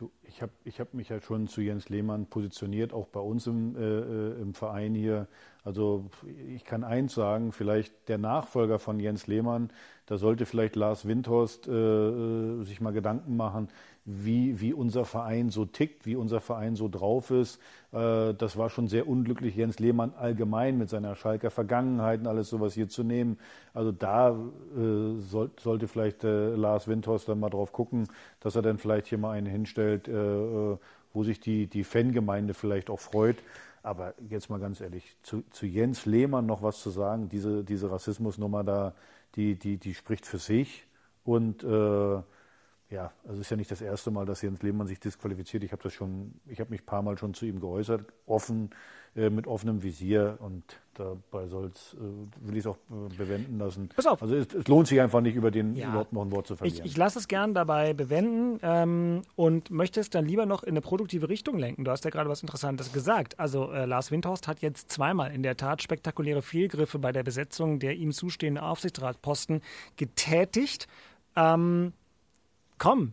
Du, ich habe ich hab mich halt schon zu Jens Lehmann positioniert, auch bei uns im, äh, äh, im Verein hier. Also ich kann eins sagen, vielleicht der Nachfolger von Jens Lehmann, da sollte vielleicht Lars Windhorst äh, äh, sich mal Gedanken machen, wie, wie unser Verein so tickt, wie unser Verein so drauf ist. Äh, das war schon sehr unglücklich, Jens Lehmann allgemein mit seiner Schalker Vergangenheit und alles sowas hier zu nehmen. Also da äh, soll, sollte vielleicht äh, Lars Windhorst dann mal drauf gucken, dass er dann vielleicht hier mal einen hinstellt, äh, äh, wo sich die, die Fangemeinde vielleicht auch freut. Aber jetzt mal ganz ehrlich, zu, zu Jens Lehmann noch was zu sagen, diese, diese Rassismusnummer da, die, die, die spricht für sich. Und äh, ja, also es ist ja nicht das erste Mal, dass Jens Lehmann sich disqualifiziert. Ich habe das schon, ich habe mich ein paar Mal schon zu ihm geäußert, offen, äh, mit offenem Visier und dabei soll's, äh, will ich es auch äh, bewenden lassen. Pass auf. Also es, es lohnt sich einfach nicht, über den Ja. überhaupt noch ein Wort zu verlieren. Ich, ich lasse es gern dabei bewenden ähm, und möchte es dann lieber noch in eine produktive Richtung lenken. Du hast ja gerade was Interessantes gesagt. Also äh, Lars Windhorst hat jetzt zweimal in der Tat spektakuläre Fehlgriffe bei der Besetzung der ihm zustehenden Aufsichtsratposten getätigt. Ähm, komm,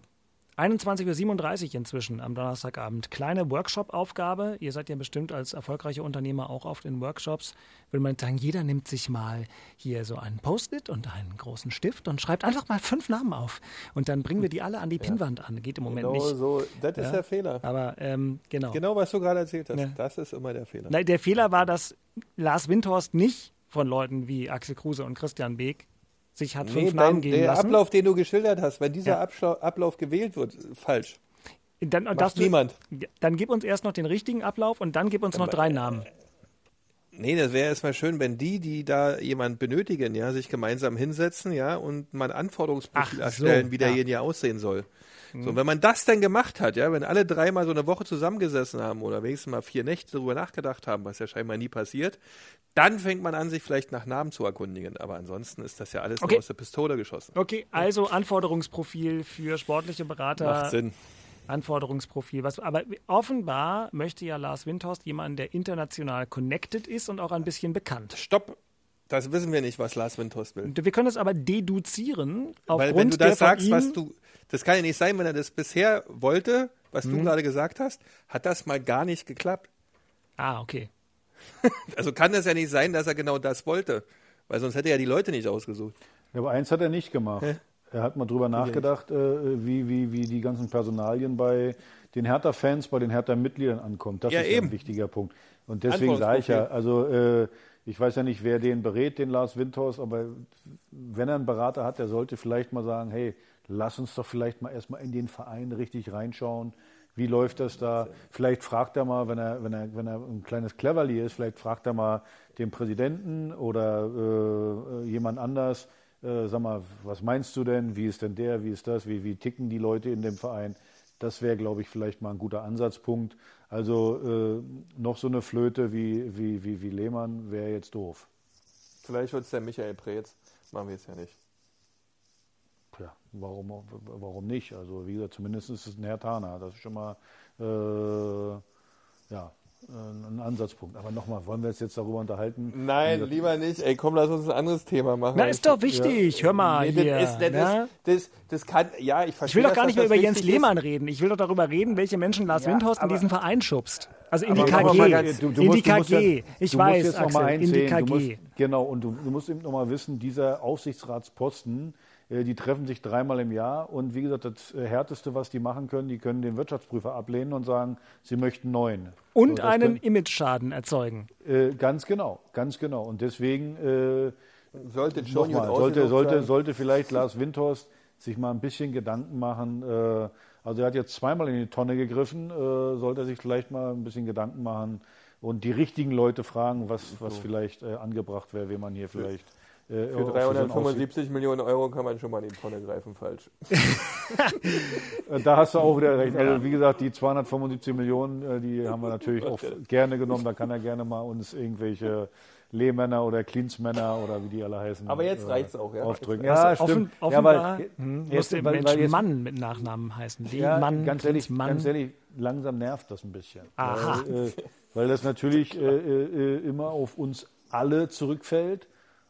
21.37 Uhr inzwischen am Donnerstagabend. Kleine Workshop-Aufgabe. Ihr seid ja bestimmt als erfolgreiche Unternehmer auch oft in Workshops. Will man sagen, jeder nimmt sich mal hier so einen Post-it und einen großen Stift und schreibt einfach mal fünf Namen auf. Und dann bringen wir die alle an die Pinnwand an. Geht im Moment Genau nicht. so, das ist Ja. der Fehler. Aber ähm, genau. Genau, was du gerade erzählt hast. Ja. Das ist immer der Fehler. Nein, der Fehler war, dass Lars Windhorst nicht von Leuten wie Axel Kruse und Christian Beek sich hat fünf Nee, Namen geben der lassen. Ablauf, den du geschildert hast, wenn dieser Ja. Ablauf gewählt wird, falsch. dann, Macht du, niemand. dann gib uns erst noch den richtigen Ablauf und dann gib uns noch drei Namen. Nee, das wäre erstmal schön, wenn die, die da jemand benötigen, ja, sich gemeinsam hinsetzen, ja, und mal ein Anforderungsprofil Ach so, erstellen, wie ja. derjenige aussehen soll. So, und wenn man das dann gemacht hat, ja, wenn alle drei mal so eine Woche zusammengesessen haben oder wenigstens mal vier Nächte darüber nachgedacht haben, was ja scheinbar nie passiert, dann fängt man an, sich vielleicht nach Namen zu erkundigen. Aber ansonsten ist das ja alles Okay. nur aus der Pistole geschossen. Okay, also Anforderungsprofil für sportliche Berater. Macht Sinn. Anforderungsprofil. Was, aber offenbar möchte ja Lars Windhorst jemanden, der international connected ist und auch ein bisschen bekannt. Stopp! Das wissen wir nicht, was Lars Windhorst will. Wir können es aber deduzieren aufgrund Weil wenn du das sagst, was du, das kann ja nicht sein, wenn er das bisher wollte, was Mhm. du gerade gesagt hast, hat das mal gar nicht geklappt. Ah, okay. Also kann das ja nicht sein, dass er genau das wollte, weil sonst hätte er ja die Leute nicht ausgesucht. Ja, aber eins hat er nicht gemacht. Er hat mal drüber nachgedacht, äh, wie, wie, wie die ganzen Personalien bei den Hertha-Fans, bei den Hertha-Mitgliedern ankommt. Das Ja, ist ja eben. ein wichtiger Punkt. Und deswegen sage ich ja, also äh, ich weiß ja nicht, wer den berät, den Lars Windhorst, aber wenn er einen Berater hat, der sollte vielleicht mal sagen, hey, lass uns doch vielleicht mal erstmal in den Verein richtig reinschauen. Wie läuft das da? Vielleicht fragt er mal, wenn er, wenn er, wenn er ein kleines Cleverly ist, vielleicht fragt er mal den Präsidenten oder äh, jemand anders, äh, sag mal, was meinst du denn? Wie ist denn der? Wie ist das? Wie, wie ticken die Leute in dem Verein? Das wäre, glaube ich, vielleicht mal ein guter Ansatzpunkt. Also äh, noch so eine Flöte wie, wie, wie, wie Lehmann wäre jetzt doof. Vielleicht wird es der Michael Preetz. Machen wir jetzt ja nicht. Ja, warum, warum nicht? Also wie gesagt, zumindest ist es ein Hertaner. Das ist schon mal äh, ja, ein Ansatzpunkt. Aber nochmal, wollen wir uns jetzt darüber unterhalten? Nein, lieber nicht. Ey, komm, lass uns ein anderes Thema machen. Na, ist doch wichtig. Hör mal Nee, hier. das, ist, das, ne? ist, das, das kann, ja, ich Ich verstehe. will doch gar nicht mehr über Jens wichtig ist. Lehmann reden. Ich will doch darüber reden, welche Menschen Lars Ja, Windhorst in diesen Verein schubst. Also in die KG. mal ganz- Du- du in die ja- KG. Ich weiß, Axel, in die KG. Musst, genau, und du, du musst eben noch mal wissen, dieser Aufsichtsratsposten, äh, die treffen sich dreimal im Jahr und wie gesagt, das äh, Härteste, was die machen können, die können den Wirtschaftsprüfer ablehnen und sagen, sie möchten neuen. Und So, einen können- Imageschaden erzeugen. Äh, ganz genau, ganz genau. Und deswegen äh, Sollte gut sollte, sollte, sollte vielleicht Lars Windhorst sich mal ein bisschen Gedanken machen. Äh, also er hat jetzt zweimal in die Tonne gegriffen, äh, sollte er sich vielleicht mal ein bisschen Gedanken machen und die richtigen Leute fragen, was, was vielleicht äh, angebracht wäre, wenn man hier vielleicht äh, Für auf so einen 375 Millionen Euro kann man schon mal in die Tonne greifen, falsch. Äh, Da hast du auch wieder recht. Also wie gesagt, die 275 Millionen, äh, die haben wir natürlich auch gerne genommen. Da kann er gerne mal uns irgendwelche Lehmänner oder Klinsmänner oder wie die alle heißen. Aber jetzt äh, reicht's auch, ja? Aufdrücken. Ja, Also stimmt. offen, ja, weil, hm, jetzt- muss der weil- Mensch weil jetzt- Mann mit Nachnamen heißen. ja, Lehmann, ganz ehrlich, Mann. ganz ehrlich, langsam nervt das ein bisschen. Aha. Weil, äh, weil das natürlich äh, äh, immer auf uns alle zurückfällt.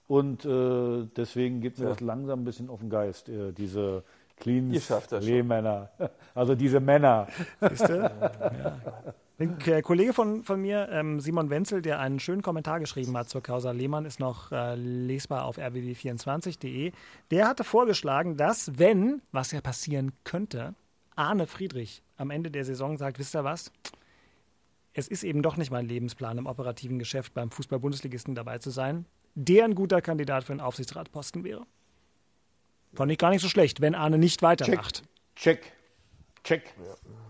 Und äh, deswegen geht mir das langsam ein bisschen auf den Geist, äh, diese Cleans. Lehmänner. Also diese Männer. Ein K- Kollege von, von mir, ähm, Simon Wenzel, der einen schönen Kommentar geschrieben hat zur Causa Lehmann, ist noch äh, lesbar auf rbb24.de. Der hatte vorgeschlagen, dass, wenn, was ja passieren könnte, Arne Friedrich am Ende der Saison sagt, wisst ihr was? Es ist eben doch nicht mein Lebensplan, im operativen Geschäft beim Fußball-Bundesligisten dabei zu sein, der ein guter Kandidat für einen Aufsichtsratposten wäre. Fand ich gar nicht so schlecht, wenn Arne nicht weitermacht. Check. Check.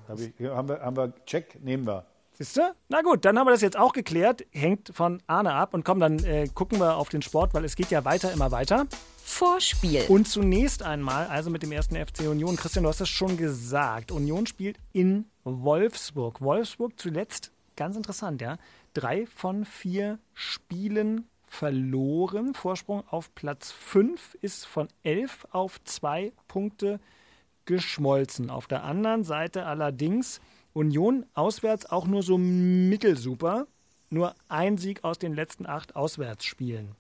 Hab ich, hier haben, wir, haben wir Check, nehmen wir. Siehst du? Na gut, dann haben wir das jetzt auch geklärt. Hängt von Arne ab. Und komm, dann äh, gucken wir auf den Sport, weil es geht ja weiter, immer weiter. Vorspiel. Und zunächst einmal, also mit dem ersten FC Union. Christian, du hast es schon gesagt. Union spielt in Wolfsburg. Wolfsburg zuletzt, ganz interessant, ja. Drei von vier Spielen verloren. Vorsprung auf Platz 5 ist von 11 auf 2 Punkte geschmolzen. Auf der anderen Seite allerdings Union auswärts auch nur so mittelsuper. Nur ein Sieg aus den letzten acht Auswärtsspielen.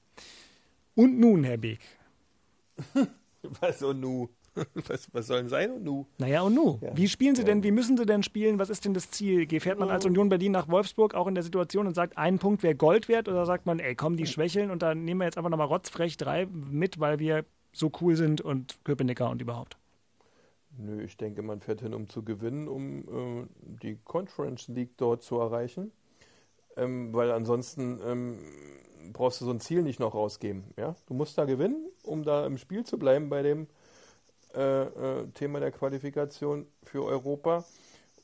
Und nun, Herr Beek. Was und nu? Was, was soll denn sein und nu? Naja, und nu? Wie spielen Sie denn? Wie müssen Sie denn spielen? Was ist denn das Ziel? Gefährt man als Union Berlin nach Wolfsburg auch in der Situation und sagt, ein Punkt wäre Gold wert? Oder sagt man, ey, komm, die schwächeln und dann nehmen wir jetzt einfach nochmal rotzfrech drei mit, weil wir so cool sind und Köpenicker und überhaupt? Nö, ich denke, man fährt hin, um zu gewinnen, um äh, die Conference League dort zu erreichen. Ähm, weil ansonsten ähm, brauchst du so ein Ziel nicht noch rausgeben. Ja? Du musst da gewinnen, um da im Spiel zu bleiben bei dem äh, äh, Thema der Qualifikation für Europa.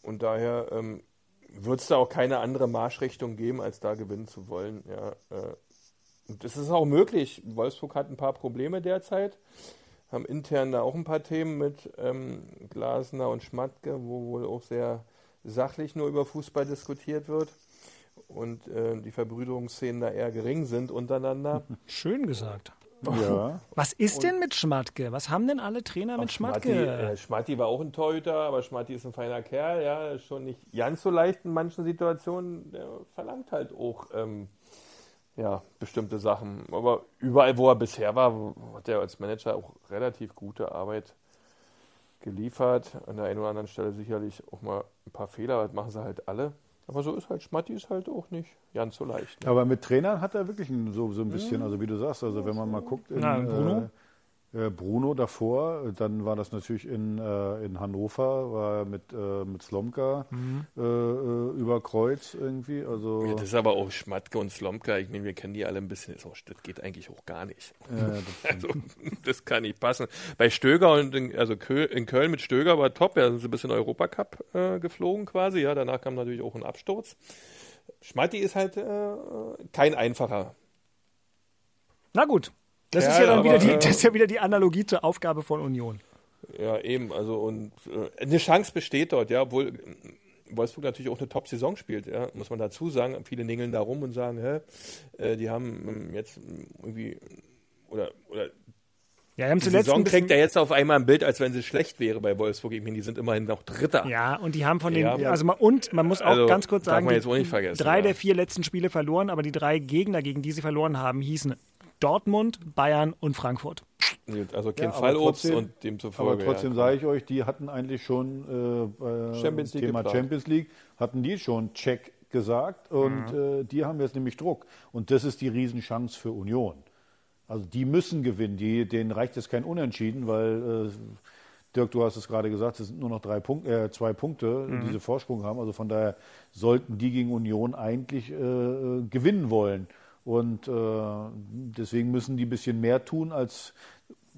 Und daher ähm, wird es da auch keine andere Marschrichtung geben, als da gewinnen zu wollen. Ja? Äh, und das ist auch möglich. Wolfsburg hat ein paar Probleme derzeit haben intern da auch ein paar Themen mit ähm, Glasner und Schmatke, wo wohl auch sehr sachlich nur über Fußball diskutiert wird und äh, die Verbrüderungsszenen da eher gering sind untereinander. Schön gesagt. Ja. Was ist denn mit Schmatke? Was haben denn alle Trainer mit Schmatti, Schmatke? äh, Schmatti war auch ein Torhüter, aber Schmatti ist ein feiner Kerl, ja, ist schon nicht ganz so leicht in manchen Situationen. Der verlangt halt auch ähm, ja, bestimmte Sachen. Aber überall, wo er bisher war, hat er als Manager auch relativ gute Arbeit geliefert. An der einen oder anderen Stelle sicherlich auch mal ein paar Fehler, das machen sie halt alle. Aber so ist halt, Schmatti ist halt auch nicht ganz so leicht. Ne? Aber mit Trainern hat er wirklich ein, so, so ein bisschen, also wie du sagst, also wenn man mal guckt, in, Na, Bruno? Äh, äh, Bruno davor, äh, dann war das natürlich in, äh, in Hannover, war er mit, äh, mit Slomka äh, äh, über Kreuz irgendwie. Also Ja, das ist aber auch Schmatke und Slomka. Ich meine, wir kennen die alle ein bisschen. Das, auch, das geht eigentlich auch gar nicht. äh, das, Also, das kann nicht passen. Bei Stöger und in, also in Köln mit Stöger war top. Ja, sind sie bis in den Europacup äh, geflogen quasi. Ja, danach kam natürlich auch ein Absturz. Schmatti ist halt äh, kein einfacher. Na gut. Das, Ja, ist ja dann aber, wieder die, äh, das ist ja wieder die Analogie zur Aufgabe von Union. Ja, eben. Also und äh, eine Chance besteht dort, ja, obwohl Wolfsburg natürlich auch eine Top-Saison spielt, ja, muss man dazu sagen. Viele ningeln da rum und sagen, hä, äh, die haben ähm, jetzt irgendwie oder oder Ja, Die zuletzt Saison kriegt er jetzt auf einmal ein Bild, als wenn sie schlecht wäre bei Wolfsburg. Ich meine, die sind immerhin noch Dritter. Ja, und die haben von den, Ja. also mal, und man muss auch Also, ganz kurz sagen, man die drei ja. der vier letzten Spiele verloren, aber die drei Gegner, gegen die sie verloren haben, hießen Dortmund, Bayern und Frankfurt. Also kein Ja, aber Fallobst trotzdem- und demzufolge. Aber trotzdem ja, sage ich euch, die hatten eigentlich schon äh, bei Champions League Thema geplant. Champions League, hatten die schon Check gesagt und Mhm. äh, die haben jetzt nämlich Druck. Und das ist die Riesenchance für Union. Also die müssen gewinnen, die, denen reicht jetzt kein Unentschieden, weil äh, Dirk, du hast es gerade gesagt, es sind nur noch drei Punkt, äh, zwei Punkte, Mhm. die sie Vorsprung haben. Also von daher sollten die gegen Union eigentlich äh, äh, gewinnen wollen. Und äh, deswegen müssen die ein bisschen mehr tun als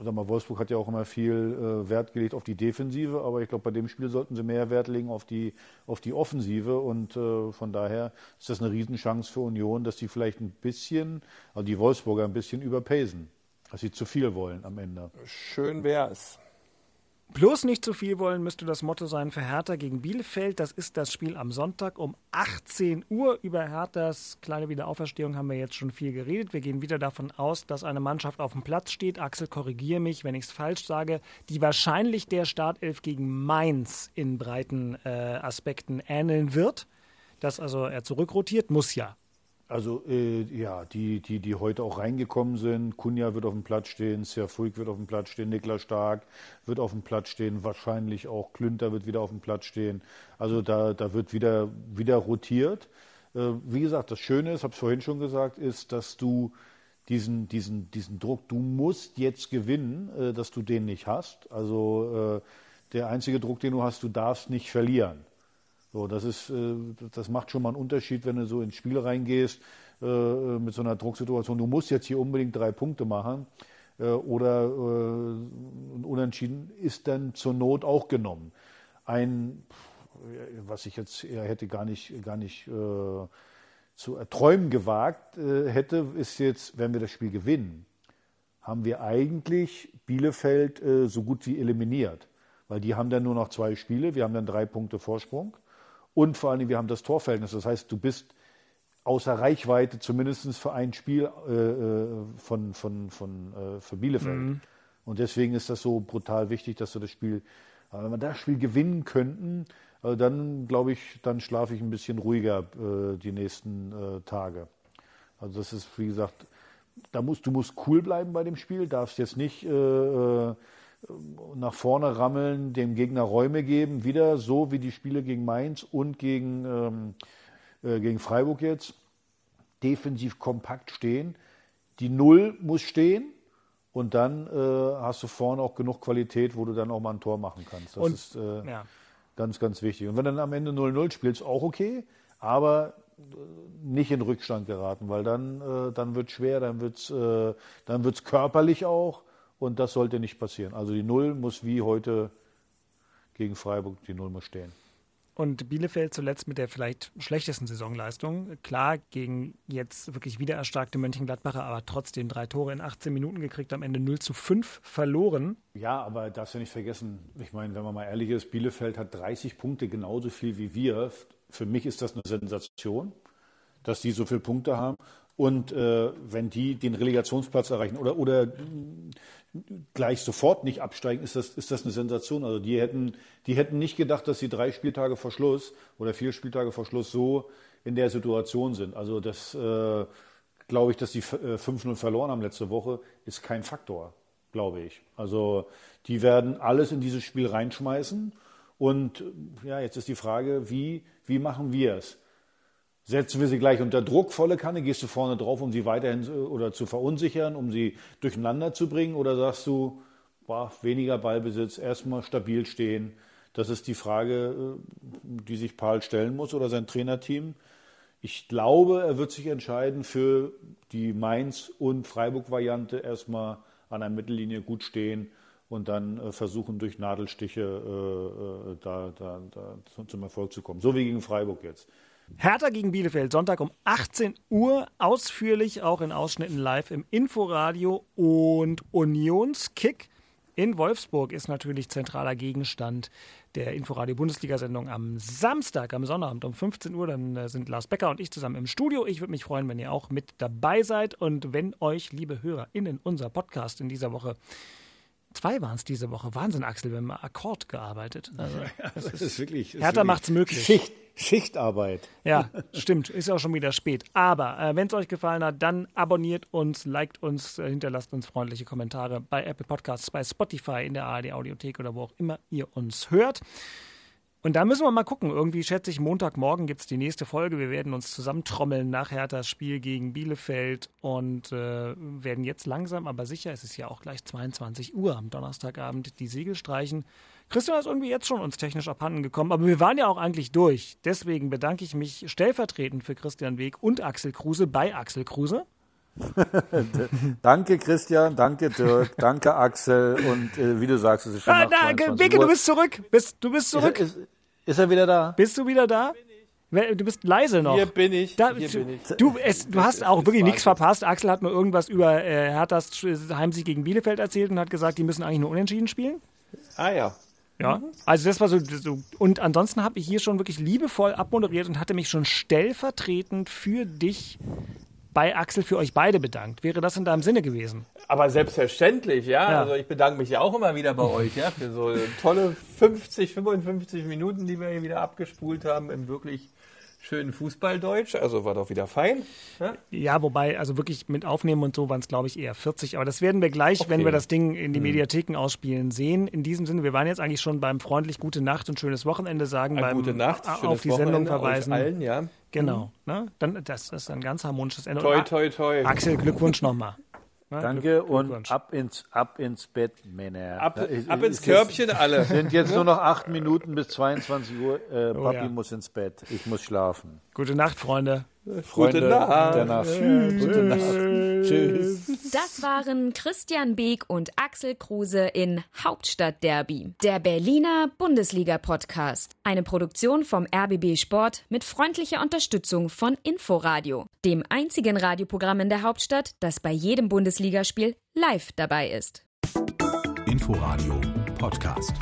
sag mal, Wolfsburg hat ja auch immer viel äh, Wert gelegt auf die Defensive, aber ich glaube, bei dem Spiel sollten sie mehr Wert legen auf die, auf die Offensive und äh, von daher ist das eine Riesenchance für Union, dass die vielleicht ein bisschen, also die Wolfsburger ein bisschen überpacen, dass sie zu viel wollen am Ende. Schön wär's. Bloß nicht zu viel wollen müsste das Motto sein für Hertha gegen Bielefeld. Das ist das Spiel am Sonntag um 18 Uhr. Über Herthas kleine Wiederauferstehung haben wir jetzt schon viel geredet. Wir gehen wieder davon aus, dass eine Mannschaft auf dem Platz steht. Axel, korrigiere mich, wenn ich es falsch sage, die wahrscheinlich der Startelf gegen Mainz in breiten äh, Aspekten ähneln wird. Dass also er zurückrotiert, muss ja. Also äh, ja, die, die, die heute auch reingekommen sind, Kunja wird auf dem Platz stehen, Serfuig wird auf dem Platz stehen, Niklas Stark wird auf dem Platz stehen, wahrscheinlich auch Klünter wird wieder auf dem Platz stehen. Also da, da wird wieder, wieder rotiert. Äh, wie gesagt, das Schöne ist, habe es vorhin schon gesagt, ist, dass du diesen, diesen, diesen Druck, du musst jetzt gewinnen, äh, dass du den nicht hast. Also äh, der einzige Druck, den du hast, du darfst nicht verlieren. So, das ist, äh, das macht schon mal einen Unterschied, wenn du so ins Spiel reingehst äh, mit so einer Drucksituation. Du musst jetzt hier unbedingt drei Punkte machen äh, oder äh, Unentschieden ist dann zur Not auch genommen. Ein, was ich jetzt eher hätte gar nicht, gar nicht äh, zu erträumen gewagt äh, hätte, ist jetzt, wenn wir das Spiel gewinnen, haben wir eigentlich Bielefeld äh, so gut wie eliminiert. Weil die haben dann nur noch zwei Spiele, wir haben dann drei Punkte Vorsprung. Und vor allen Dingen, wir haben das Torverhältnis. Das heißt, du bist außer Reichweite zumindest für ein Spiel äh, äh, von, von, von, äh, für Bielefeld. Und deswegen ist das so brutal wichtig, dass wir das Spiel, aber wenn wir das Spiel gewinnen könnten, äh, dann glaube ich, dann schlafe ich ein bisschen ruhiger äh, die nächsten äh, Tage. Also das ist, wie gesagt, da musst, du musst cool bleiben bei dem Spiel, darfst jetzt nicht äh, äh, nach vorne rammeln, dem Gegner Räume geben, wieder so wie die Spiele gegen Mainz und gegen, ähm, äh, gegen Freiburg jetzt. Defensiv kompakt stehen. Die Null muss stehen und dann äh, hast du vorne auch genug Qualität, wo du dann auch mal ein Tor machen kannst. Das Und- ist äh, Ja. ganz, ganz wichtig. Und wenn dann am Ende 0-0 spielst, auch okay, aber äh, nicht in Rückstand geraten, weil dann, äh, dann wird es schwer, dann wird es äh, dann wird's körperlich auch und das sollte nicht passieren. Also die Null muss wie heute gegen Freiburg, die Null muss stehen. Und Bielefeld zuletzt mit der vielleicht schlechtesten Saisonleistung. Klar, gegen jetzt wirklich wieder erstarkte Mönchengladbacher, aber trotzdem drei Tore in 18 Minuten gekriegt, am Ende 0 zu 5 verloren. Ja, aber darfst ja nicht vergessen, ich meine, wenn man mal ehrlich ist, Bielefeld hat 30 Punkte, genauso viel wie wir. Für mich ist das eine Sensation, dass die so viele Punkte haben. Und äh, wenn die den Relegationsplatz erreichen oder, oder gleich sofort nicht absteigen, ist das, ist das eine Sensation. Also die hätten, die hätten nicht gedacht, dass sie drei Spieltage vor Schluss oder vier Spieltage vor Schluss so in der Situation sind. Also das äh, glaube ich, dass die äh, 5-0 verloren haben letzte Woche, ist kein Faktor, glaube ich. Also die werden alles in dieses Spiel reinschmeißen. Und ja, jetzt ist die Frage, wie, wie machen wir es? Setzen wir sie gleich unter Druck, volle Kanne, gehst du vorne drauf, um sie weiterhin oder zu verunsichern, um sie durcheinander zu bringen? Oder sagst du, boah, weniger Ballbesitz, erstmal stabil stehen? Das ist die Frage, äh, die sich Paul stellen muss oder sein Trainerteam. Ich glaube, er wird sich entscheiden für die Mainz- und Freiburg-Variante erstmal an der Mittellinie gut stehen und dann äh, versuchen, durch Nadelstiche äh, äh, da, da, da zum Erfolg zu kommen. So wie gegen Freiburg jetzt. Hertha gegen Bielefeld, Sonntag um 18 Uhr, ausführlich auch in Ausschnitten live im Inforadio und Unionskick. In Wolfsburg ist natürlich zentraler Gegenstand der Inforadio-Bundesliga-Sendung am Samstag, am Sonnabend um 15 Uhr. Dann äh, sind Lars Becker und ich zusammen im Studio. Ich würde mich freuen, wenn ihr auch mit dabei seid und wenn euch, liebe HörerInnen, unser Podcast in dieser Woche Zwei waren es diese Woche. Wahnsinn, Axel, wir haben Akkord gearbeitet. Also, das, ist, ist wirklich. Hertha macht's möglich. Schicht, Schichtarbeit. Ja, stimmt. Ist auch schon wieder spät. Aber äh, wenn es euch gefallen hat, dann abonniert uns, liked uns, äh, hinterlasst uns freundliche Kommentare bei Apple Podcasts, bei Spotify, in der ARD Audiothek oder wo auch immer ihr uns hört. Und da müssen wir mal gucken. Irgendwie schätze ich, Montagmorgen gibt es die nächste Folge. Wir werden uns zusammentrommeln nach Herthas Spiel gegen Bielefeld und äh, werden jetzt langsam, aber sicher, es ist ja auch gleich 22 Uhr am Donnerstagabend, die Segel streichen. Christian ist irgendwie jetzt schon uns technisch abhanden gekommen, aber wir waren ja auch eigentlich durch. Deswegen bedanke ich mich stellvertretend für Christian Weg und Axel Kruse bei Axel Kruse. danke Christian, danke Dirk, danke Axel und äh, wie du sagst, es ist schon ah, nach na, Wege, du bist zurück, bist, du bist zurück. Ist, ist, ist er wieder da? Bist du wieder da? Du bist leise noch. Hier bin ich. Da, hier bin ich. Du, es, du hast auch wirklich nichts verpasst. Axel hat nur irgendwas über äh, Herthas Heimsieg gegen Bielefeld erzählt und hat gesagt, die müssen eigentlich nur unentschieden spielen. Ah ja. Ja, also das war so, so und ansonsten habe ich hier schon wirklich liebevoll abmoderiert und hatte mich schon stellvertretend für dich bei Axel für euch beide bedankt. Wäre das in deinem Sinne gewesen? Aber selbstverständlich, ja. ja. Also ich bedanke mich ja auch immer wieder bei euch, ja, für so tolle 50, 55 Minuten, die wir hier wieder abgespult haben im wirklich schönen Fußballdeutsch. Also war doch wieder fein. Ja, ja wobei, also wirklich mit Aufnehmen und so waren es, glaube ich, eher 40. Aber das werden wir gleich, okay. wenn wir das Ding in die mhm. Mediatheken ausspielen, sehen. In diesem Sinne, wir waren jetzt eigentlich schon beim freundlich Gute Nacht und schönes Wochenende sagen, Eine beim gute Nacht, auf die Wochenende Sendung verweisen. Allen, ja. Genau. Mhm. Ne? Dann, das ist ein ganz harmonisches Ende. Toi, toi, toi. Axel, Glückwunsch nochmal. Ja, Danke und ab ins, ab ins Bett, Männer. Ab, ab ins Körbchen alle. Es sind jetzt nur noch acht Minuten bis 22 Uhr. Äh, oh, Papi ja. muss ins Bett. Ich muss schlafen. Gute Nacht, Freunde. Freunde Gute Nacht. Der Nacht. Tschüss. Gute Nacht. Tschüss. Das waren Christian Beek und Axel Kruse in Hauptstadtderby, der Berliner Bundesliga-Podcast. Eine Produktion vom RBB Sport mit freundlicher Unterstützung von Inforadio, dem einzigen Radioprogramm in der Hauptstadt, das bei jedem Bundesligaspiel live dabei ist. Inforadio Podcast.